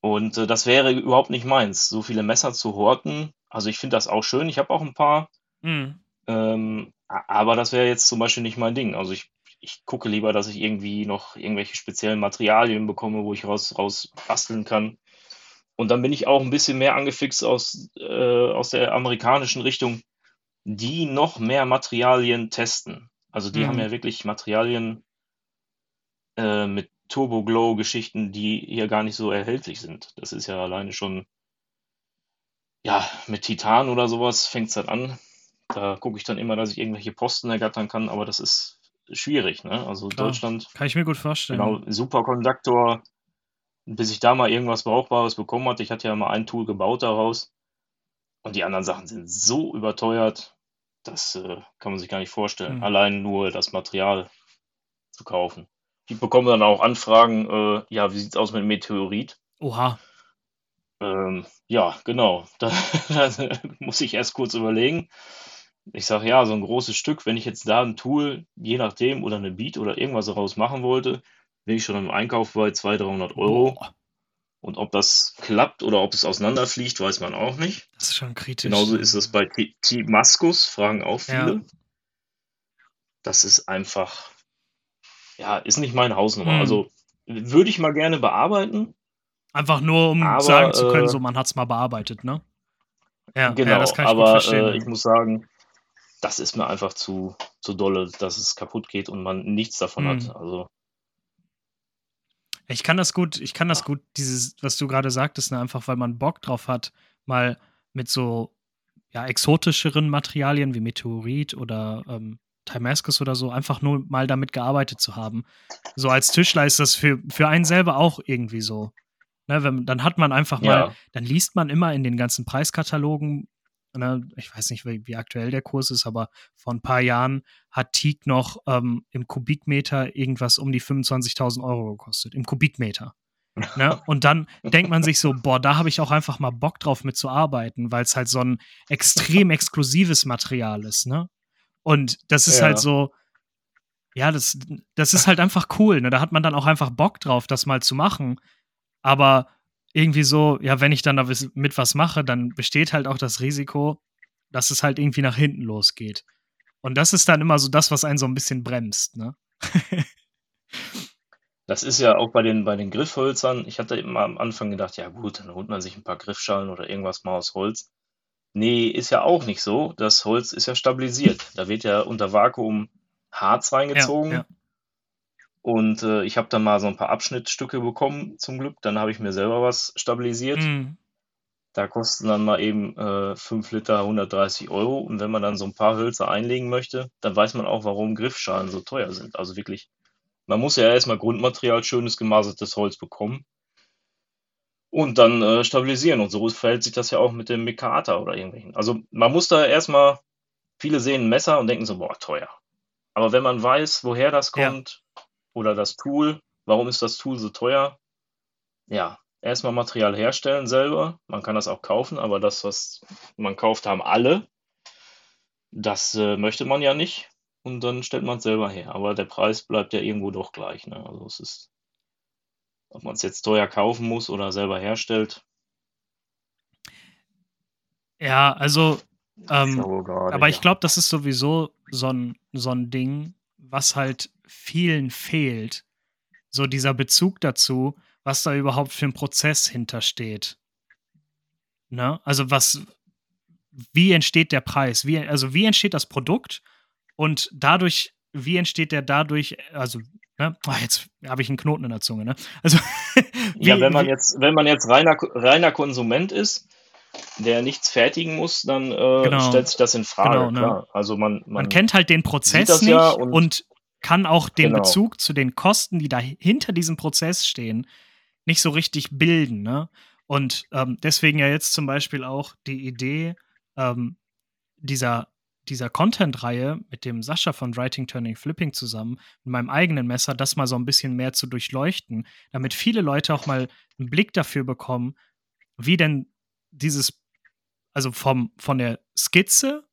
Und äh, das wäre überhaupt nicht meins, so viele Messer zu horten. Also ich finde das auch schön, ich habe auch ein paar, Mhm. ähm, aber das wäre jetzt zum Beispiel nicht mein Ding. Also ich, ich gucke lieber, dass ich irgendwie noch irgendwelche speziellen Materialien bekomme, wo ich raus, raus basteln kann. Und dann bin ich auch ein bisschen mehr angefixt aus, äh, aus der amerikanischen Richtung, die noch mehr Materialien testen. Also die haben Mhm. ja wirklich Materialien äh, mit Turbo-Glow-Geschichten, die hier gar nicht so erhältlich sind. Das ist ja alleine schon, ja, mit Titan oder sowas fängt es dann an. Da gucke ich dann immer, dass ich irgendwelche Posten ergattern kann, aber das ist schwierig, ne? Also Klar. Deutschland, Kann ich mir gut vorstellen. genau, Superkonduktor, bis ich da mal irgendwas Brauchbares bekommen hatte. Ich hatte ja mal ein Tool gebaut daraus. Und die anderen Sachen sind so überteuert, das äh, kann man sich gar nicht vorstellen. Hm. Allein nur das Material zu kaufen. Ich bekomme dann auch Anfragen, äh, ja, wie sieht's aus mit Meteorit? Oha. Ähm, ja, genau. Da, da muss ich erst kurz überlegen. Ich sage, ja, so ein großes Stück, wenn ich jetzt da ein Tool, je nachdem, oder eine Beat oder irgendwas daraus machen wollte, bin ich schon im Einkauf bei 200, 300 Euro. Boah, Und ob das klappt oder ob es auseinanderfliegt, weiß man auch nicht. das ist schon kritisch. Genauso ist es bei Timaskus, fragen auch viele. Ja. Das ist einfach, ja, ist nicht meine Hausnummer. Hm. Also würde ich mal gerne bearbeiten. Einfach nur, um Aber, sagen zu können, äh, so man hat es mal bearbeitet, ne? Ja, genau, ja, das kann ich aber verstehen. äh, ich muss sagen, das ist mir einfach zu, zu dolle, dass es kaputt geht und man nichts davon Hm. hat. Also, Ich kann das gut, ich kann das gut, dieses, was du gerade sagtest, ne, einfach weil man Bock drauf hat, mal mit so ja, exotischeren Materialien wie Meteorit oder ähm, Timascus oder so, einfach nur mal damit gearbeitet zu haben. So als Tischler ist das für, für einen selber auch irgendwie so. Ne, wenn, dann hat man einfach mal, ja, dann liest man immer in den ganzen Preiskatalogen, ich weiß nicht, wie, aktuell der Kurs ist, aber vor ein paar Jahren hat Teak noch ähm, im Kubikmeter irgendwas um die 25.000 Euro gekostet. Im Kubikmeter. Ne? Und dann denkt man sich so, boah, da habe ich auch einfach mal Bock drauf mitzuarbeiten, weil es halt so ein extrem exklusives Material ist, ne? Und das ist Ja. halt so, ja, das, das ist halt einfach cool, ne? Da hat man dann auch einfach Bock drauf, das mal zu machen. Aber irgendwie so, ja, wenn ich dann da wis- mit was mache, dann besteht halt auch das Risiko, dass es halt irgendwie nach hinten losgeht. Und das ist dann immer so das, was einen so ein bisschen bremst, ne? das ist ja auch bei den, bei den Griffhölzern. Ich hatte immer am Anfang gedacht, ja gut, dann holt man sich ein paar Griffschalen oder irgendwas mal aus Holz. Nee, ist ja auch nicht so. Das Holz ist ja stabilisiert. Da wird ja unter Vakuum Harz reingezogen. ja. Und äh, ich habe da mal so ein paar Abschnittstücke bekommen, zum Glück. Dann habe ich mir selber was stabilisiert. Mm, Da kosten dann mal eben äh, 5 Liter 130 Euro. Und wenn man dann so ein paar Hölzer einlegen möchte, dann weiß man auch, warum Griffschalen so teuer sind. Also wirklich, man muss ja erstmal Grundmaterial, schönes gemasertes Holz bekommen. Und dann äh, stabilisieren. Und so verhält sich das ja auch mit dem Mikata oder irgendwelchen. Also man muss da erstmal, viele sehen ein Messer und denken so, boah, teuer. Aber wenn man weiß, woher das kommt oder das Tool, warum ist das Tool so teuer? Ja, erstmal Material herstellen selber. Man kann das auch kaufen, aber das, was man kauft, haben alle. Das äh, möchte man ja nicht. Und dann stellt man es selber her. Aber der Preis bleibt ja irgendwo doch gleich. Ne? Also es ist, ob man es jetzt teuer kaufen muss oder selber herstellt. ja, also, Ich ähm, aber ich glaube, das ist sowieso so ein, so ein Ding, was halt vielen fehlt. So dieser Bezug dazu, was da überhaupt für ein Prozess hintersteht. Ne? Also was, wie entsteht der Preis? Wie, also wie entsteht das Produkt? Und dadurch, wie entsteht der dadurch, also, ne? Ah, jetzt habe ich einen Knoten in der Zunge, ne? Also, Ja, wie- wenn man jetzt, wenn man jetzt reiner, reiner Konsument ist, der nichts fertigen muss, dann äh, Genau. stellt sich das in Frage, Genau, ne? Also man, man, man kennt halt den Prozess nicht ja und, und- kann auch den Genau. Bezug zu den Kosten, die da hinter diesem Prozess stehen, nicht so richtig bilden. Ne? Und ähm, deswegen ja jetzt zum Beispiel auch die Idee ähm, dieser, dieser Content-Reihe mit dem Sascha von Writing, Turning, Flipping zusammen, mit meinem eigenen Messer, das mal so ein bisschen mehr zu durchleuchten, damit viele Leute auch mal einen Blick dafür bekommen, wie denn dieses, also vom, von der Skizze,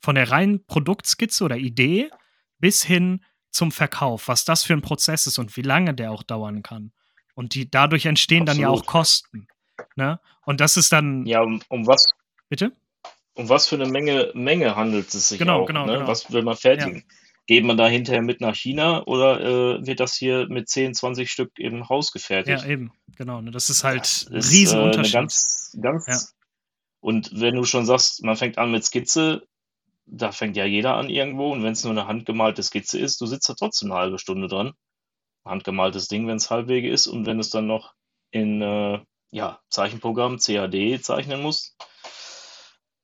von der reinen Produktskizze oder Idee bis hin zum Verkauf, was das für ein Prozess ist und wie lange der auch dauern kann. Und die, dadurch entstehen dann ja auch Absolut. Kosten. Ne? Und das ist dann, ja, um, um was, bitte? um was für eine Menge, Menge handelt es sich Genau, auch, genau, ne? genau. Was will man fertigen? Geht man da hinterher mit nach China oder äh, wird das hier mit 10, 20 Stück im Haus gefertigt? Ja, eben, genau. Ne? Das ist halt ein ist, Riesenunterschied. Äh, ganz, ganz. Ja. Und wenn du schon sagst, man fängt an mit Skizze, da fängt ja jeder an irgendwo und wenn es nur eine handgemalte Skizze ist, du sitzt da trotzdem eine halbe Stunde dran. Handgemaltes Ding, wenn es halbwege ist und wenn es dann noch in äh, ja, Zeichenprogramm CAD zeichnen musst,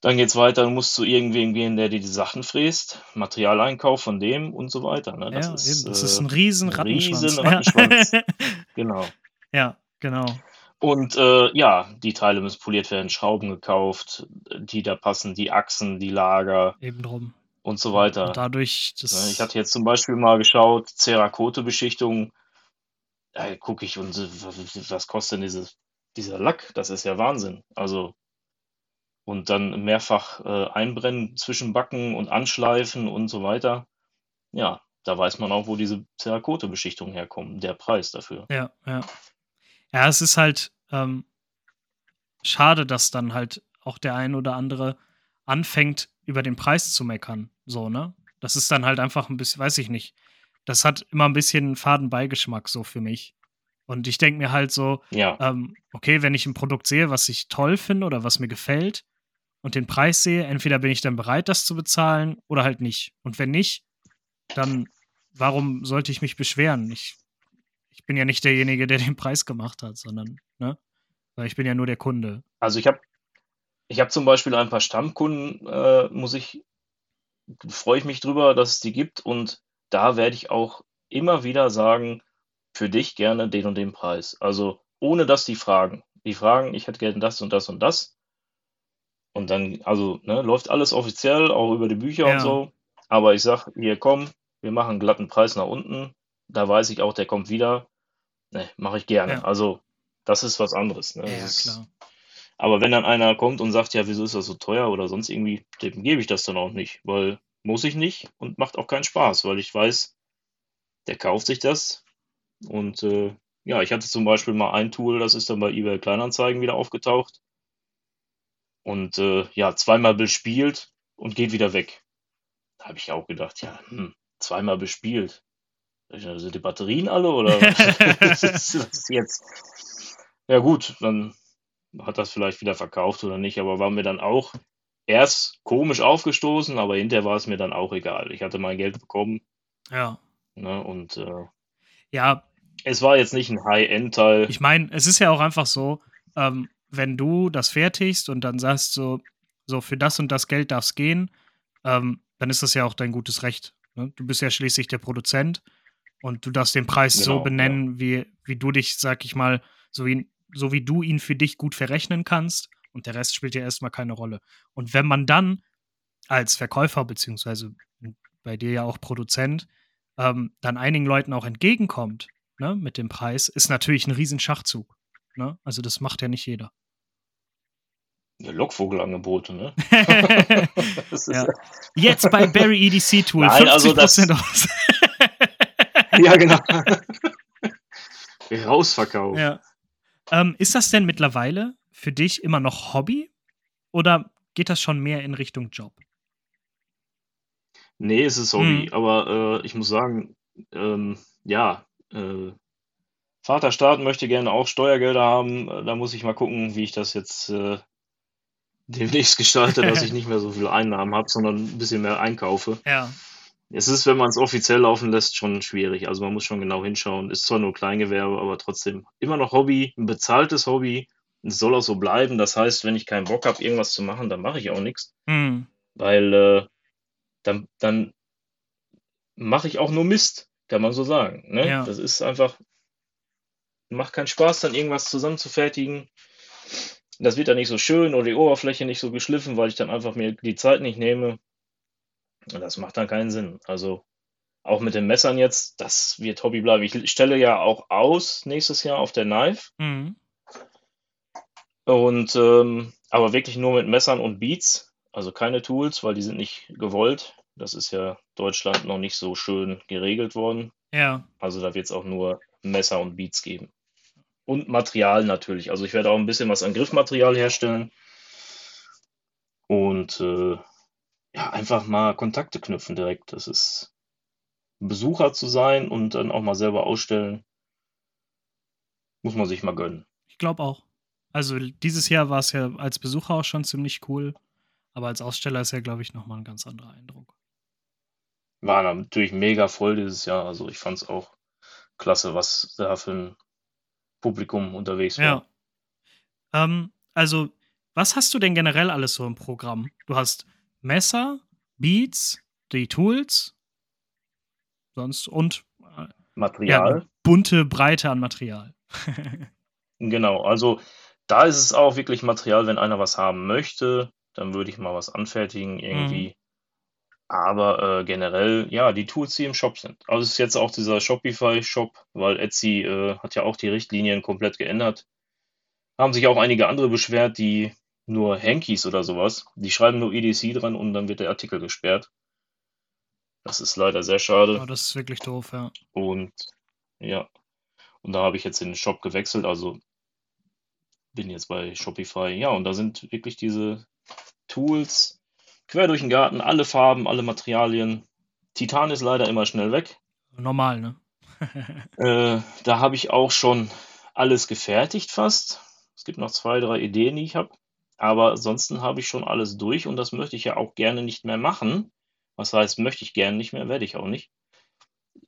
dann geht's weiter, du musst zu irgendwem gehen, der dir die Sachen fräst, Materialeinkauf von dem und so weiter. Ne? Das, ja, ist, das äh, ist ein riesen Rattenschwanz. Riesen Rattenschwanz. genau. Ja, genau. Und äh, ja, die Teile müssen poliert werden, Schrauben gekauft, die da passen, die Achsen, die Lager. Eben drum. Und so weiter. Und dadurch, das ne, Ich hatte jetzt zum Beispiel mal geschaut, Cerakote-Beschichtung. Da gucke ich und was kostet denn dieses, dieser Lack? Das ist ja Wahnsinn. Also, und dann mehrfach äh, einbrennen zwischen Backen und Anschleifen und so weiter. Ja, da weiß man auch, wo diese Cerakote-Beschichtungen herkommen, der Preis dafür. Ja, ja. Ja, es ist halt ähm, schade, dass dann halt auch der ein oder andere anfängt, über den Preis zu meckern. So, ne? Das ist dann halt einfach ein bisschen, weiß ich nicht. Das hat immer ein bisschen Fadenbeigeschmack so für mich. Und ich denke mir halt so, ja. ähm, okay, wenn ich ein Produkt sehe, was ich toll finde oder was mir gefällt und den Preis sehe, entweder bin ich dann bereit, das zu bezahlen oder halt nicht. Und wenn nicht, dann warum sollte ich mich beschweren? Ich ich bin ja nicht derjenige, der den Preis gemacht hat, sondern, ne? Weil ich bin ja nur der Kunde. Also ich habe ich hab zum Beispiel ein paar Stammkunden, äh, muss ich, freue ich mich drüber, dass es die gibt und da werde ich auch immer wieder sagen, für dich gerne den und den Preis. Also ohne dass die fragen. Die fragen, ich hätte gerne das und das und das. Und dann, also, ne, läuft alles offiziell, auch über die Bücher ja. und so. Aber ich sage, hier komm, wir machen einen glatten Preis nach unten da weiß ich auch, der kommt wieder. Ne, mache ich gerne. Ja. Also, das ist was anderes. Ne? Ja, ist, klar. Aber wenn dann einer kommt und sagt, ja, wieso ist das so teuer oder sonst irgendwie, dem gebe ich das dann auch nicht, weil muss ich nicht und macht auch keinen Spaß, weil ich weiß, der kauft sich das. Und äh, ja, ich hatte zum Beispiel mal ein Tool, das ist dann bei eBay Kleinanzeigen wieder aufgetaucht. Und äh, ja, zweimal bespielt und geht wieder weg. Da habe ich auch gedacht, ja, hm, zweimal bespielt. Sind die Batterien alle oder was ist jetzt? Ja gut, dann hat das vielleicht wieder verkauft oder nicht, aber war mir dann auch erst komisch aufgestoßen, aber hinterher war es mir dann auch egal. Ich hatte mein Geld bekommen. Ja. Ne, und äh, ja. Es war jetzt nicht ein High-End-Teil. Ich meine, es ist ja auch einfach so, ähm, wenn du das fertigst und dann sagst so, so für das und das Geld darf es gehen, ähm, dann ist das ja auch dein gutes Recht. Ne? Du bist ja schließlich der Produzent und du darfst den Preis genau, so benennen, ja. wie, wie du dich, sag ich mal, so wie, so wie du ihn für dich gut verrechnen kannst. Und der Rest spielt ja erstmal keine Rolle. Und wenn man dann als Verkäufer, beziehungsweise bei dir ja auch Produzent, ähm, dann einigen Leuten auch entgegenkommt, ne, mit dem Preis, ist natürlich ein Riesenschachzug. Ne? Also das macht ja nicht jeder. Ja, Lockvogelangebote, ne? ja. Jetzt bei Barry EDC Tool Nein, 50% also das, aus. ja, genau. Rausverkauf. Ja. Ähm, ist das denn mittlerweile für dich immer noch Hobby oder geht das schon mehr in Richtung Job? Nee, es ist Hobby, hm. aber äh, ich muss sagen, ähm, ja, äh, Vaterstaat möchte gerne auch Steuergelder haben. Da muss ich mal gucken, wie ich das jetzt äh, demnächst gestalte, dass ich nicht mehr so viele Einnahmen habe, sondern ein bisschen mehr einkaufe. Ja. Es ist, wenn man es offiziell laufen lässt, schon schwierig. Also man muss schon genau hinschauen. Ist zwar nur Kleingewerbe, aber trotzdem immer noch Hobby, ein bezahltes Hobby. Es soll auch so bleiben. Das heißt, wenn ich keinen Bock habe, irgendwas zu machen, dann mache ich auch nichts. Mhm. Weil äh, dann, dann mache ich auch nur Mist, kann man so sagen. Ne? Ja. Das ist einfach, macht keinen Spaß, dann irgendwas zusammenzufertigen. Das wird dann nicht so schön oder die Oberfläche nicht so geschliffen, weil ich dann einfach mir die Zeit nicht nehme. Das macht dann keinen Sinn. Also auch mit den Messern jetzt, das wird Hobby bleiben. Ich stelle ja auch aus nächstes Jahr auf der Knife. Mhm. Und ähm, aber wirklich nur mit Messern und Beats, also keine Tools, weil die sind nicht gewollt. Das ist ja Deutschland noch nicht so schön geregelt worden. Ja. Also da wird es auch nur Messer und Beats geben. Und Material natürlich. Also ich werde auch ein bisschen was an Griffmaterial herstellen. Und äh, ja, einfach mal Kontakte knüpfen direkt. Das ist Besucher zu sein und dann auch mal selber ausstellen. Muss man sich mal gönnen. Ich glaube auch. Also dieses Jahr war es ja als Besucher auch schon ziemlich cool. Aber als Aussteller ist er, glaube ich, nochmal ein ganz anderer Eindruck. War natürlich mega voll dieses Jahr. Also ich fand es auch klasse, was da für ein Publikum unterwegs war. Ja. Ähm, also, was hast du denn generell alles so im Programm? Du hast Messer, Beats, die Tools, sonst und äh, Material. Ja, bunte Breite an Material. genau, also da ist es auch wirklich Material, wenn einer was haben möchte, dann würde ich mal was anfertigen irgendwie. Mhm. Aber äh, generell, ja, die Tools, die im Shop sind. Also es ist jetzt auch dieser Shopify-Shop, weil Etsy äh, hat ja auch die Richtlinien komplett geändert. Haben sich auch einige andere beschwert, die nur Hankies oder sowas, die schreiben nur EDC dran und dann wird der Artikel gesperrt. Das ist leider sehr schade. Ja, das ist wirklich doof, ja. Und ja, und da habe ich jetzt den Shop gewechselt, also bin jetzt bei Shopify. Ja, und da sind wirklich diese Tools quer durch den Garten, alle Farben, alle Materialien. Titan ist leider immer schnell weg. Normal, ne? äh, da habe ich auch schon alles gefertigt fast. Es gibt noch zwei, drei Ideen, die ich habe. Aber ansonsten habe ich schon alles durch und das möchte ich ja auch gerne nicht mehr machen. Was heißt, möchte ich gerne nicht mehr, werde ich auch nicht.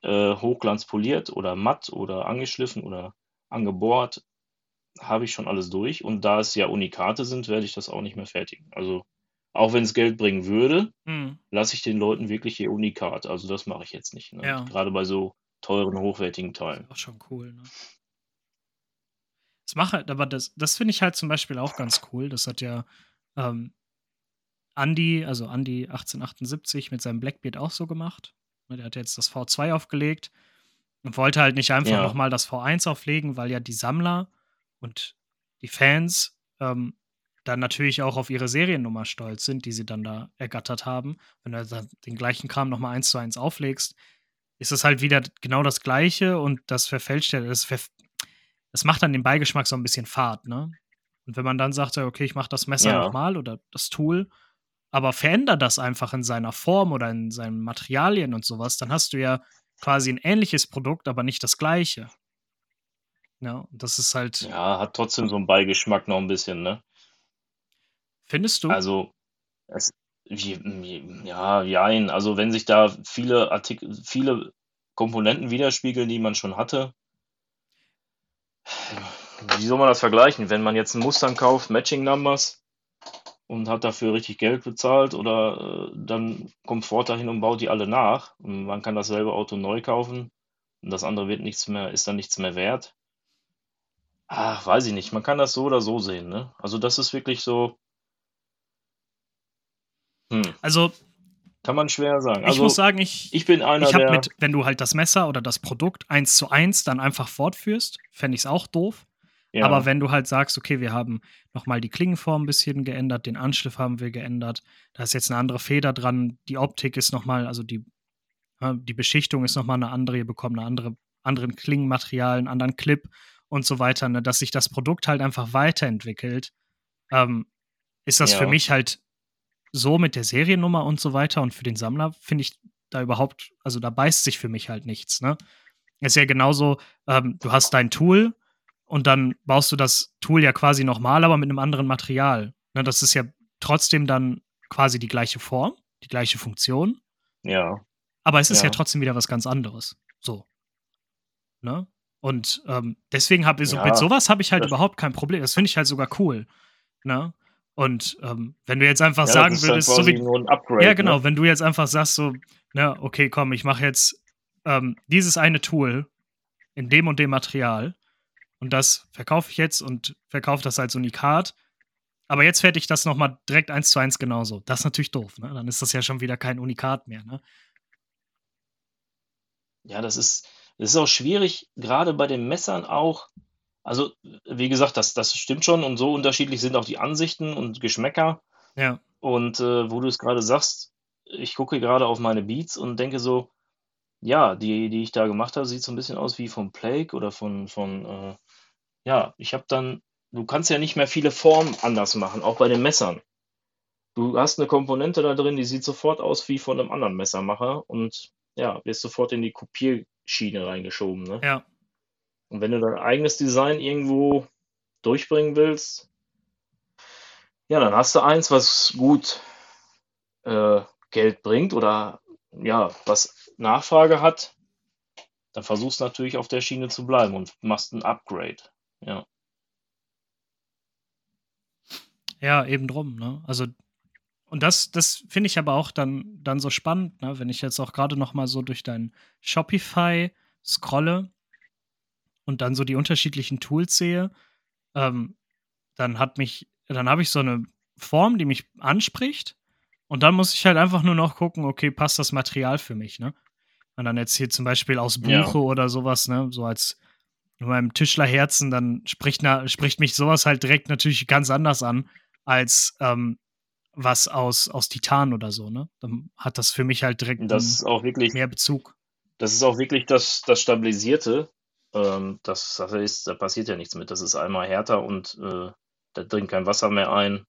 Äh, Hochglanz poliert oder matt oder angeschliffen oder angebohrt, habe ich schon alles durch. Und da es ja Unikate sind, werde ich das auch nicht mehr fertigen. Also auch wenn es Geld bringen würde, hm. lasse ich den Leuten wirklich ihr Unikat. Also das mache ich jetzt nicht. Ne? Ja. Gerade bei so teuren, hochwertigen Teilen. Das ist auch schon cool, ne? Das mache, halt, aber das, das finde ich halt zum Beispiel auch ganz cool. Das hat ja ähm, Andy, also Andy 1878 mit seinem Blackbeard auch so gemacht. Ne, der hat jetzt das V2 aufgelegt und wollte halt nicht einfach Ja. nochmal das V1 auflegen, weil ja die Sammler und die Fans ähm, dann natürlich auch auf ihre Seriennummer stolz sind, die sie dann da ergattert haben. Wenn du dann den gleichen Kram nochmal eins zu eins auflegst, ist es halt wieder genau das Gleiche und das verfälscht ja, das, das macht dann den Beigeschmack so ein bisschen fad, ne? Und wenn man dann sagt, okay, ich mache das Messer Ja. nochmal oder das Tool, aber verändert das einfach in seiner Form oder in seinen Materialien und sowas, dann hast du ja quasi ein ähnliches Produkt, aber nicht das gleiche. Ja, und das ist halt, Ja, hat trotzdem so einen Beigeschmack noch ein bisschen, ne? findest du? Also, es, ja, jein. Also, wenn sich da viele Artikel, viele Komponenten widerspiegeln, die man schon hatte, wie soll man das vergleichen? Wenn man jetzt einen Mustang kauft, Matching Numbers, und hat dafür richtig Geld bezahlt, oder äh, dann kommt Ford dahin und baut die alle nach. Und man kann dasselbe Auto neu kaufen und das andere wird nichts mehr, ist dann nichts mehr wert. Ach, weiß ich nicht. Man kann das so oder so sehen, ne? Also, das ist wirklich so. Hm. Also, Kann man schwer sagen. ich Also, muss sagen, ich, ich bin einer ich der. mit, wenn du halt das Messer oder das Produkt eins zu eins dann einfach fortführst, fände ich es auch doof. Ja, Aber wenn du halt sagst, okay, wir haben nochmal die Klingenform ein bisschen geändert, den Anschliff haben wir geändert, da ist jetzt eine andere Feder dran, die Optik ist nochmal, also die, ja, die Beschichtung ist nochmal eine andere, ihr bekommt eine andere, anderen Klingenmaterial, einen anderen Clip und so weiter, ne, dass sich das Produkt halt einfach weiterentwickelt, ähm, ist das für Ja. mich halt so mit der Seriennummer und so weiter und für den Sammler finde ich da überhaupt, also da beißt sich für mich halt nichts, ne? Ist ja genauso, ähm, du hast dein Tool und dann baust du das Tool ja quasi nochmal, aber mit einem anderen Material. Ne, das ist ja trotzdem dann quasi die gleiche Form, die gleiche Funktion, ja, aber es ist ja, Ja. trotzdem wieder was ganz anderes. So. Ne? Und ähm, deswegen habe ich so, Ja, mit sowas habe ich halt überhaupt kein Problem. Das finde ich halt sogar cool. Ne? Und ähm, wenn du jetzt einfach ja, sagen das ist dann würdest, so wie, nur ein Upgrade. ja, genau. Ne? Wenn du jetzt einfach sagst, so, na, okay, komm, ich mache jetzt ähm, dieses eine Tool in dem und dem Material und das verkaufe ich jetzt und verkaufe das als Unikat. Aber jetzt fertig das nochmal direkt eins zu eins genauso. Das ist natürlich doof, ne? Dann ist das ja schon wieder kein Unikat mehr, ne? Ja, das ist, das ist auch schwierig, gerade bei den Messern auch. Also, wie gesagt, das, das stimmt schon und so unterschiedlich sind auch die Ansichten und Geschmäcker. Ja. Und äh, wo du es gerade sagst, ich gucke gerade auf meine Beats und denke so, ja, die, die ich da gemacht habe, sieht so ein bisschen aus wie von Plague oder von, von äh, ja, ich habe dann, du kannst ja nicht mehr viele Formen anders machen, auch bei den Messern. Du hast eine Komponente da drin, die sieht sofort aus wie von einem anderen Messermacher und ja, wirst sofort in die Kopierschiene reingeschoben, ne? Ja. Und wenn du dein eigenes Design irgendwo durchbringen willst, ja, dann hast du eins, was gut äh, Geld bringt oder ja, was Nachfrage hat, dann versuchst du natürlich auf der Schiene zu bleiben und machst ein Upgrade. Ja. Ja, eben drum, ne? Also, und das, das finde ich aber auch dann, dann so spannend, ne? Wenn ich jetzt auch gerade noch mal so durch dein Shopify scrolle und dann so die unterschiedlichen Tools sehe, ähm, dann hat mich, dann habe ich so eine Form, die mich anspricht. Und dann muss ich halt einfach nur noch gucken, okay, passt das Material für mich, ne? Und dann jetzt hier zum Beispiel aus Buche ja. oder sowas, ne? So als in meinem Tischlerherzen, dann spricht, na, spricht mich sowas halt direkt natürlich ganz anders an, als ähm, was aus, aus Titan oder so, ne? Dann hat das für mich halt direkt das ist auch wirklich, mehr Bezug. Das ist auch wirklich das, das Stabilisierte. Ähm, das, das ist, da passiert ja nichts mit. Das ist einmal härter und äh, da dringt kein Wasser mehr ein.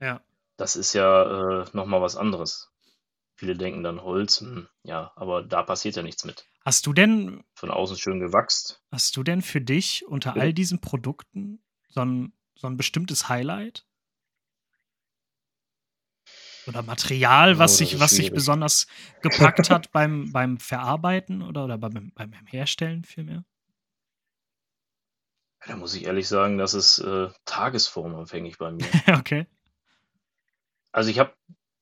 Ja. Das ist ja äh, nochmal was anderes. Viele denken dann Holz, hm, ja, aber da passiert ja nichts mit. Hast du denn. Von außen schön gewachst. Hast du denn für dich unter all diesen Produkten so ein, so ein bestimmtes Highlight? Oder Material, was, oh, sich, was sich besonders gepackt hat beim, beim Verarbeiten oder, oder beim, beim Herstellen vielmehr? Da muss ich ehrlich sagen, das ist äh, tagesformabhängig bei mir. okay. Also ich habe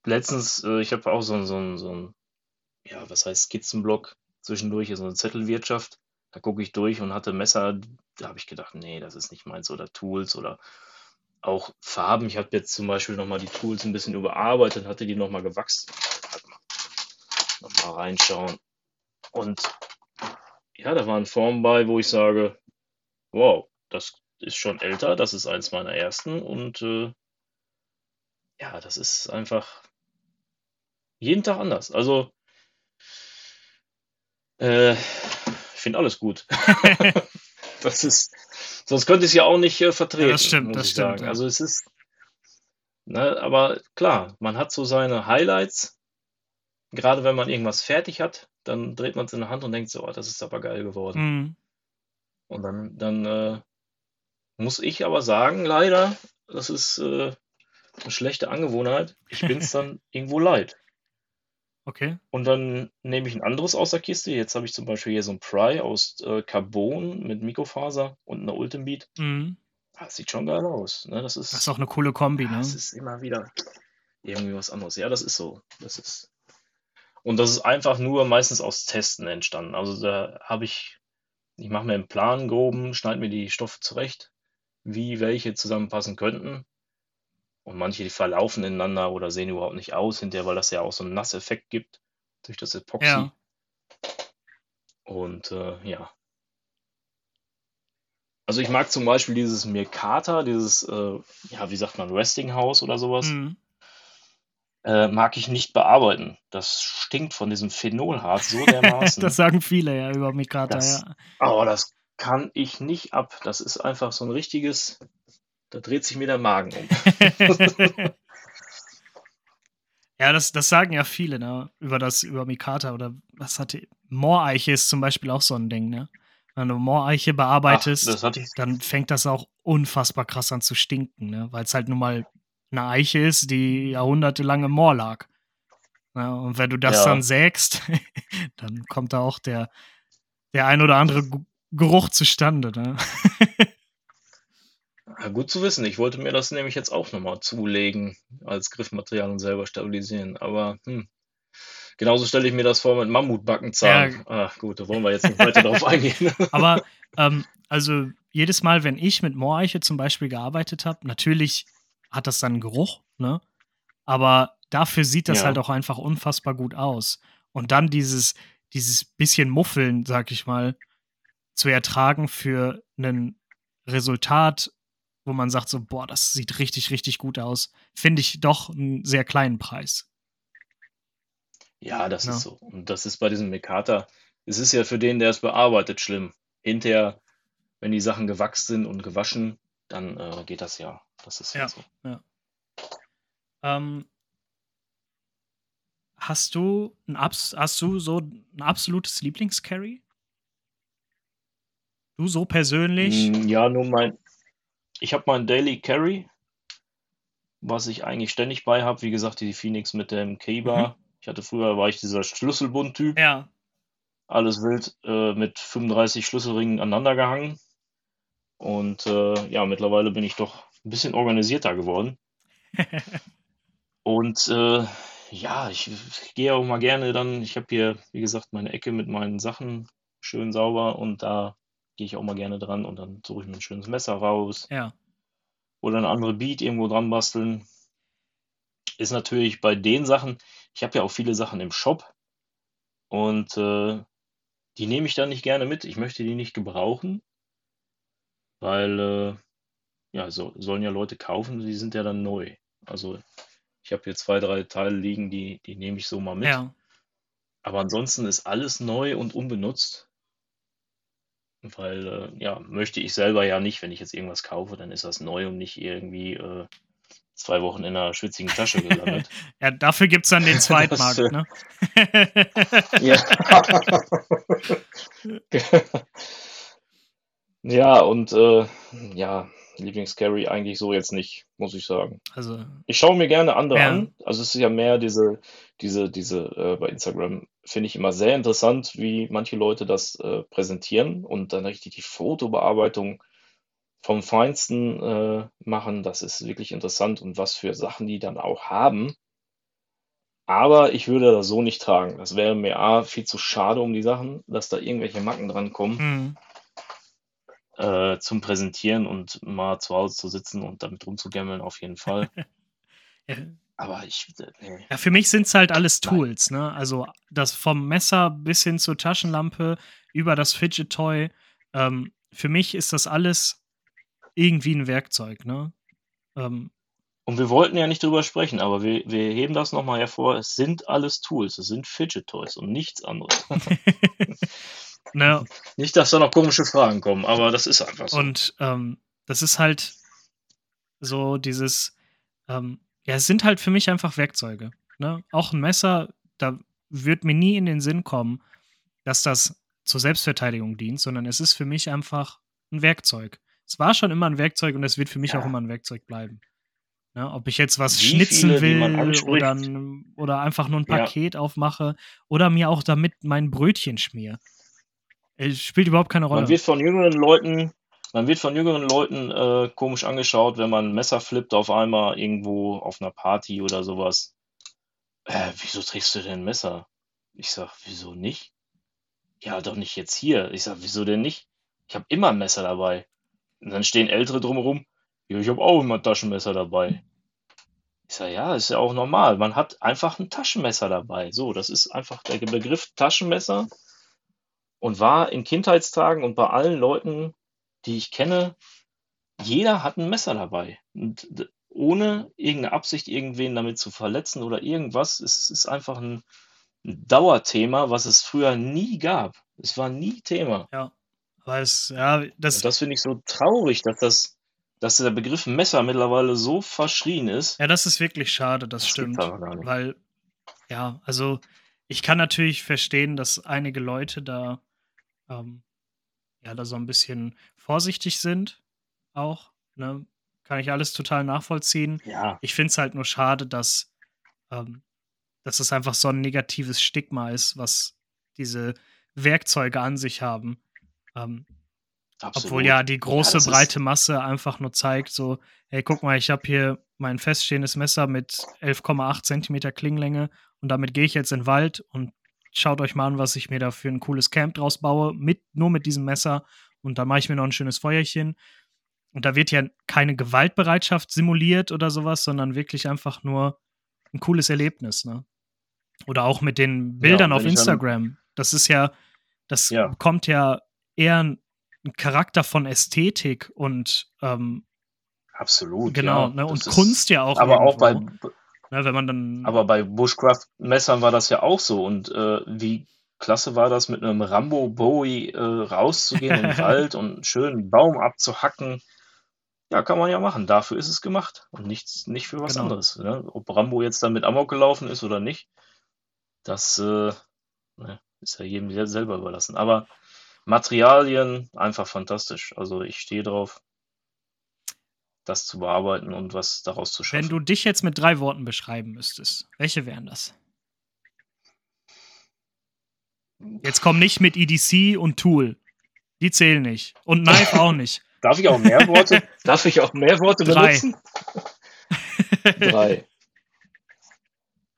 letztens, äh, ich habe auch so ein, so ein, so ein, ja, was heißt Skizzenblock zwischendurch, so eine Zettelwirtschaft. Da gucke ich durch und hatte Messer, da habe ich gedacht, nee, das ist nicht meins oder Tools oder auch Farben. Ich habe jetzt zum Beispiel nochmal die Tools ein bisschen überarbeitet, hatte die nochmal gewachsen. Nochmal reinschauen. Und ja, da waren Formen bei, wo ich sage, wow, das ist schon älter, das ist eins meiner ersten und äh, ja, das ist einfach jeden Tag anders. Also, äh, ich finde alles gut. das ist, sonst könnte ich es ja auch nicht äh, vertreten. Ja, das stimmt, das stimmt. Ja. Also es ist, ne, aber klar, man hat so seine Highlights. Gerade wenn man irgendwas fertig hat, dann dreht man es in der Hand und denkt so, oh, das ist aber geil geworden. Mhm. Und dann, dann äh, muss ich aber sagen, leider, das ist äh, eine schlechte Angewohnheit. Ich bin es dann irgendwo leid. Okay. Und dann nehme ich ein anderes aus der Kiste. Jetzt habe ich zum Beispiel hier so ein Pry aus äh, Carbon mit Mikrofaser und einer Ultimate. Mhm. Das sieht schon geil aus. Ne? Das, ist, das ist auch eine coole Kombi, ne? Das ist immer wieder irgendwie was anderes. Ja, das ist so. Das ist. Und das ist einfach nur meistens aus Testen entstanden. Also da habe ich, ich mache mir einen Plan groben, schneide mir die Stoffe zurecht, wie welche zusammenpassen könnten. Und manche, die verlaufen ineinander oder sehen überhaupt nicht aus hinterher, weil das ja auch so einen Nasseffekt gibt durch das Epoxy. Ja. Und äh, ja. Also ich mag zum Beispiel dieses Mercata, dieses, äh, ja, wie sagt man, Restinghouse oder sowas. Mhm. Äh, mag ich nicht bearbeiten. Das stinkt von diesem Phenolharz so dermaßen. das sagen viele ja über Mikata, das, ja. Aber das kann ich nicht ab. Das ist einfach so ein richtiges da dreht sich mir der Magen um. ja, das, das sagen ja viele, ne? Über das, über Mikata oder was hatte. Mooreiche ist zum Beispiel auch so ein Ding, ne? Wenn du Mooreiche bearbeitest, Ach, dann fängt das auch unfassbar krass an zu stinken, ne? Weil es halt nun mal eine Eiche ist, die jahrhundertelang im Moor lag. Ja, und wenn du das ja. dann sägst, dann kommt da auch der, der ein oder andere Geruch zustande. Ne? Ja, gut zu wissen. Ich wollte mir das nämlich jetzt auch nochmal zulegen als Griffmaterial und selber stabilisieren. Aber hm, genauso stelle ich mir das vor mit Mammutbackenzahn. Ja. Ach gut, da wollen wir jetzt nicht weiter drauf eingehen. Aber ähm, also jedes Mal, wenn ich mit Mooreiche zum Beispiel gearbeitet habe, natürlich hat das dann einen Geruch, ne? Aber dafür sieht das ja. halt auch einfach unfassbar gut aus. Und dann dieses, dieses bisschen Muffeln, sag ich mal, zu ertragen für ein Resultat, wo man sagt so, boah, das sieht richtig, richtig gut aus, finde ich doch einen sehr kleinen Preis. Ja, das ja. ist so. Und das ist bei diesem Mekata, es ist ja für den, der es bearbeitet, schlimm. Hinterher, wenn die Sachen gewachsen sind und gewaschen, dann äh, geht das ja. Das ist ja, so. Ja. Ähm, hast du ein Abs hast du so ein absolutes Lieblingscarry? Du so persönlich? Hm, ja, nur mein, ich habe meinen Daily Carry. was ich eigentlich ständig bei habe. Wie gesagt, die Phoenix mit dem K-Bar. Mhm. Ich hatte früher, war ich dieser Schlüsselbund-Typ. Ja. Alles wild äh, mit 35 Schlüsselringen aneinander gehangen. Und äh, ja, mittlerweile bin ich doch ein bisschen organisierter geworden. Und äh, ja, ich, ich gehe auch mal gerne dann, ich habe hier, wie gesagt, meine Ecke mit meinen Sachen schön sauber und da gehe ich auch mal gerne dran und dann suche ich mir ein schönes Messer raus Ja. oder eine andere Beat irgendwo dran basteln. Ist natürlich bei den Sachen, ich habe ja auch viele Sachen im Shop und äh, die nehme ich dann nicht gerne mit. Ich möchte die nicht gebrauchen, weil äh, ja, so, sollen ja Leute kaufen, die sind ja dann neu. Also ich habe hier zwei, drei Teile liegen, die, die nehme ich so mal mit. Ja. Aber ansonsten ist alles neu und unbenutzt. Weil, äh, ja, möchte ich selber ja nicht, wenn ich jetzt irgendwas kaufe, dann ist das neu und nicht irgendwie äh, zwei Wochen in einer schwitzigen Tasche gelandet. ja, dafür gibt es dann den Zweitmarkt, Das, äh, ne? ja. ja, und äh, ja, Lieblingscarry eigentlich so jetzt nicht, muss ich sagen. also, Ich schaue mir gerne andere Ja. an. Also es ist ja mehr diese, diese, diese, äh, bei Instagram finde ich immer sehr interessant, wie manche Leute das äh, präsentieren und dann richtig die Fotobearbeitung vom Feinsten äh, machen. Das ist wirklich interessant und was für Sachen die dann auch haben. Aber ich würde das so nicht tragen. Das wäre mir A, viel zu schade um die Sachen, dass da irgendwelche Macken dran kommen hm. Äh, zum Präsentieren und mal zu Hause zu sitzen und damit rumzugammeln, auf jeden Fall. ja, Aber ich, äh, nee. Ja, für mich sind es halt alles Nein. Tools, ne? Also das vom Messer bis hin zur Taschenlampe über das Fidget Toy. Ähm, für mich ist das alles irgendwie ein Werkzeug, ne? Ähm, Und wir wollten ja nicht drüber sprechen, aber wir, wir heben das nochmal hervor. Es sind alles Tools, es sind Fidget Toys und nichts anderes. ne? nicht, dass da noch komische Fragen kommen, aber das ist einfach so. Und ähm, das ist halt so dieses, ähm, ja, es sind halt für mich einfach Werkzeuge. Ne? Auch ein Messer, da wird mir nie in den Sinn kommen, dass das zur Selbstverteidigung dient, sondern es ist für mich einfach ein Werkzeug. Es war schon immer ein Werkzeug und es wird für mich Ja. auch immer ein Werkzeug bleiben. Ne? Ob ich jetzt was Wie schnitzen viele, will oder, oder einfach nur ein Ja. Paket aufmache oder mir auch damit mein Brötchen schmier. Es spielt überhaupt keine Rolle. Man wird von jüngeren Leuten, man wird von jüngeren Leuten äh, komisch angeschaut, wenn man ein Messer flippt auf einmal irgendwo auf einer Party oder sowas. Äh, wieso trägst du denn ein Messer? Ich sag, wieso nicht? Ja, doch nicht jetzt hier. Ich sag, wieso denn nicht? Ich habe immer ein Messer dabei. Und dann stehen Ältere drumherum. Ja, ich habe auch immer ein Taschenmesser dabei. Ich sag, ja, ist ja auch normal. Man hat einfach ein Taschenmesser dabei. So, das ist einfach der Begriff Taschenmesser und war in Kindheitstagen und bei allen Leuten, die ich kenne, jeder hat ein Messer dabei. Und ohne irgendeine Absicht, irgendwen damit zu verletzen oder irgendwas. Es ist einfach ein, Dauerthema, was es früher nie gab. Es war nie Thema. ja. Aber es, ja, das, Und das finde ich so traurig, dass das, dass der Begriff Messer mittlerweile so verschrien ist. ja, das ist wirklich schade, das, Das stimmt. Weil, ja, also ich kann natürlich verstehen, dass einige Leute da, ähm, ja, da so ein bisschen vorsichtig sind, auch. Ne? Kann ich alles total nachvollziehen. Ja, Ich finde es halt nur schade, dass, ähm, dass es einfach so ein negatives Stigma ist, was diese Werkzeuge an sich haben. Ähm, obwohl ja die große, ist- breite Masse einfach nur zeigt, so, hey, guck mal, ich habe hier mein feststehendes Messer mit 11,8 Zentimeter Klingenlänge und damit gehe ich jetzt in den Wald und schaut euch mal an, was ich mir da für ein cooles Camp draus baue, mit, nur mit diesem Messer und dann mache ich mir noch ein schönes Feuerchen. Und da wird ja keine Gewaltbereitschaft simuliert oder sowas, sondern wirklich einfach nur ein cooles Erlebnis, ne? Oder auch mit den Bildern und auf Instagram. Das ist ja, das Ja. bekommt ja eher einen Charakter von Ästhetik und ähm, Absolut. genau, ja. ne? Und Kunst ja auch. Aber auch bei, irgendwo, ne? Wenn man dann. Aber bei Bushcraft-Messern war das ja auch so. Und äh, wie klasse war das, mit einem Rambo Bowie äh, rauszugehen in den Wald und einen schönen Baum abzuhacken. Ja, kann man ja machen. Dafür ist es gemacht. Und nichts, nicht für was Genau. anderes. Ne? Ob Rambo jetzt dann mit Amok gelaufen ist oder nicht, das äh, ne, ist ja jedem sel- selber überlassen. Aber Materialien einfach fantastisch. Also ich stehe drauf. Das zu bearbeiten und was daraus zu schaffen. Wenn du dich jetzt mit drei Worten beschreiben müsstest, welche wären das? Jetzt komm nicht mit EDC und Tool. Die zählen nicht. Und Knife auch nicht. Darf ich auch mehr Worte? Darf ich auch mehr Worte Drei. benutzen? Drei.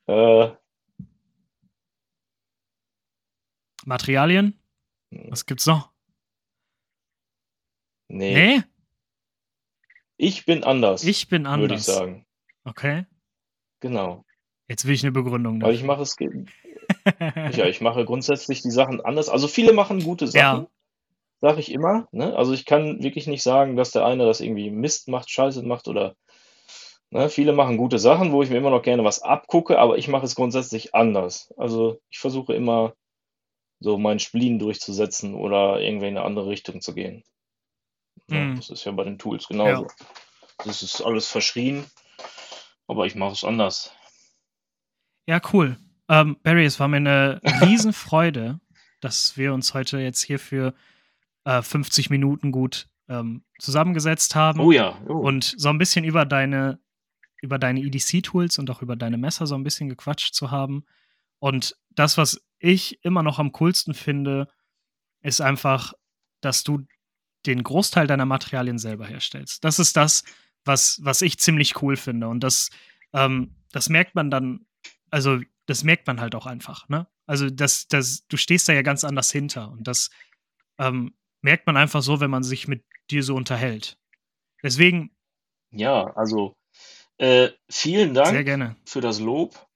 Äh, Materialien? Was gibt's noch? nee. Nee? Ich bin anders, Ich bin würde ich anders. sagen. Okay. Genau. Jetzt will ich eine Begründung. Weil ich mache es, ja, ich mache grundsätzlich die Sachen anders. Also viele machen gute Sachen, Ja. sage ich immer. Ne? Also ich kann wirklich nicht sagen, dass der eine das irgendwie Mist macht, Scheiße macht oder ne? Viele machen gute Sachen, wo ich mir immer noch gerne was abgucke, aber ich mache es grundsätzlich anders. Also ich versuche immer so meinen Spleen durchzusetzen oder irgendwie in eine andere Richtung zu gehen. Ja, Mhm. das ist ja bei den Tools genauso. Das ist alles verschrien, aber ich mache es anders. Ja, cool. Ähm, Barry, es war mir eine Riesenfreude, dass wir uns heute jetzt hier für äh, 50 Minuten gut ähm, zusammengesetzt haben Oh ja, oh. und so ein bisschen über deine, über deine EDC-Tools und auch über deine Messer so ein bisschen gequatscht zu haben. Und das, was ich immer noch am coolsten finde, ist einfach, dass du den Großteil deiner Materialien selber herstellst. Das ist das, was, was ich ziemlich cool finde. Und das, ähm, das merkt man dann, also das merkt man halt auch einfach, ne? Also das, das, du stehst da ja ganz anders hinter. Und das ähm, merkt man einfach so, wenn man sich mit dir so unterhält. Deswegen, Ja, also äh, vielen Dank sehr gerne. für das Lob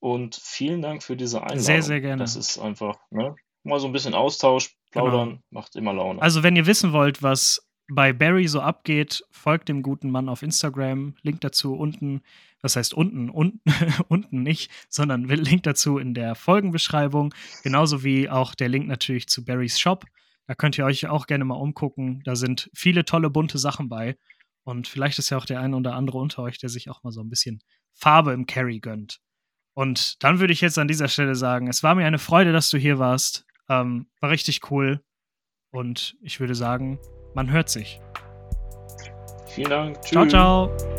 und vielen Dank für diese Einladung. Sehr, sehr gerne. Das ist einfach, ne? Mal so ein bisschen Austausch, plaudern, macht immer Laune. Also, wenn ihr wissen wollt, was bei Barry so abgeht, folgt dem guten Mann auf Instagram. Link dazu unten. Was heißt unten? unten unten nicht, sondern Link dazu in der Folgenbeschreibung. Genauso wie auch der Link natürlich zu Barrys Shop. Da könnt ihr euch auch gerne mal umgucken. Da sind viele tolle bunte Sachen bei. Und vielleicht ist ja auch der eine oder andere unter euch, der sich auch mal so ein bisschen Farbe im Carry gönnt. Und dann würde ich jetzt an dieser Stelle sagen, es war mir eine Freude, dass du hier warst. Ähm, war richtig cool. Und ich würde sagen, man hört sich. Vielen Dank. Ciao, Tschüss. ciao.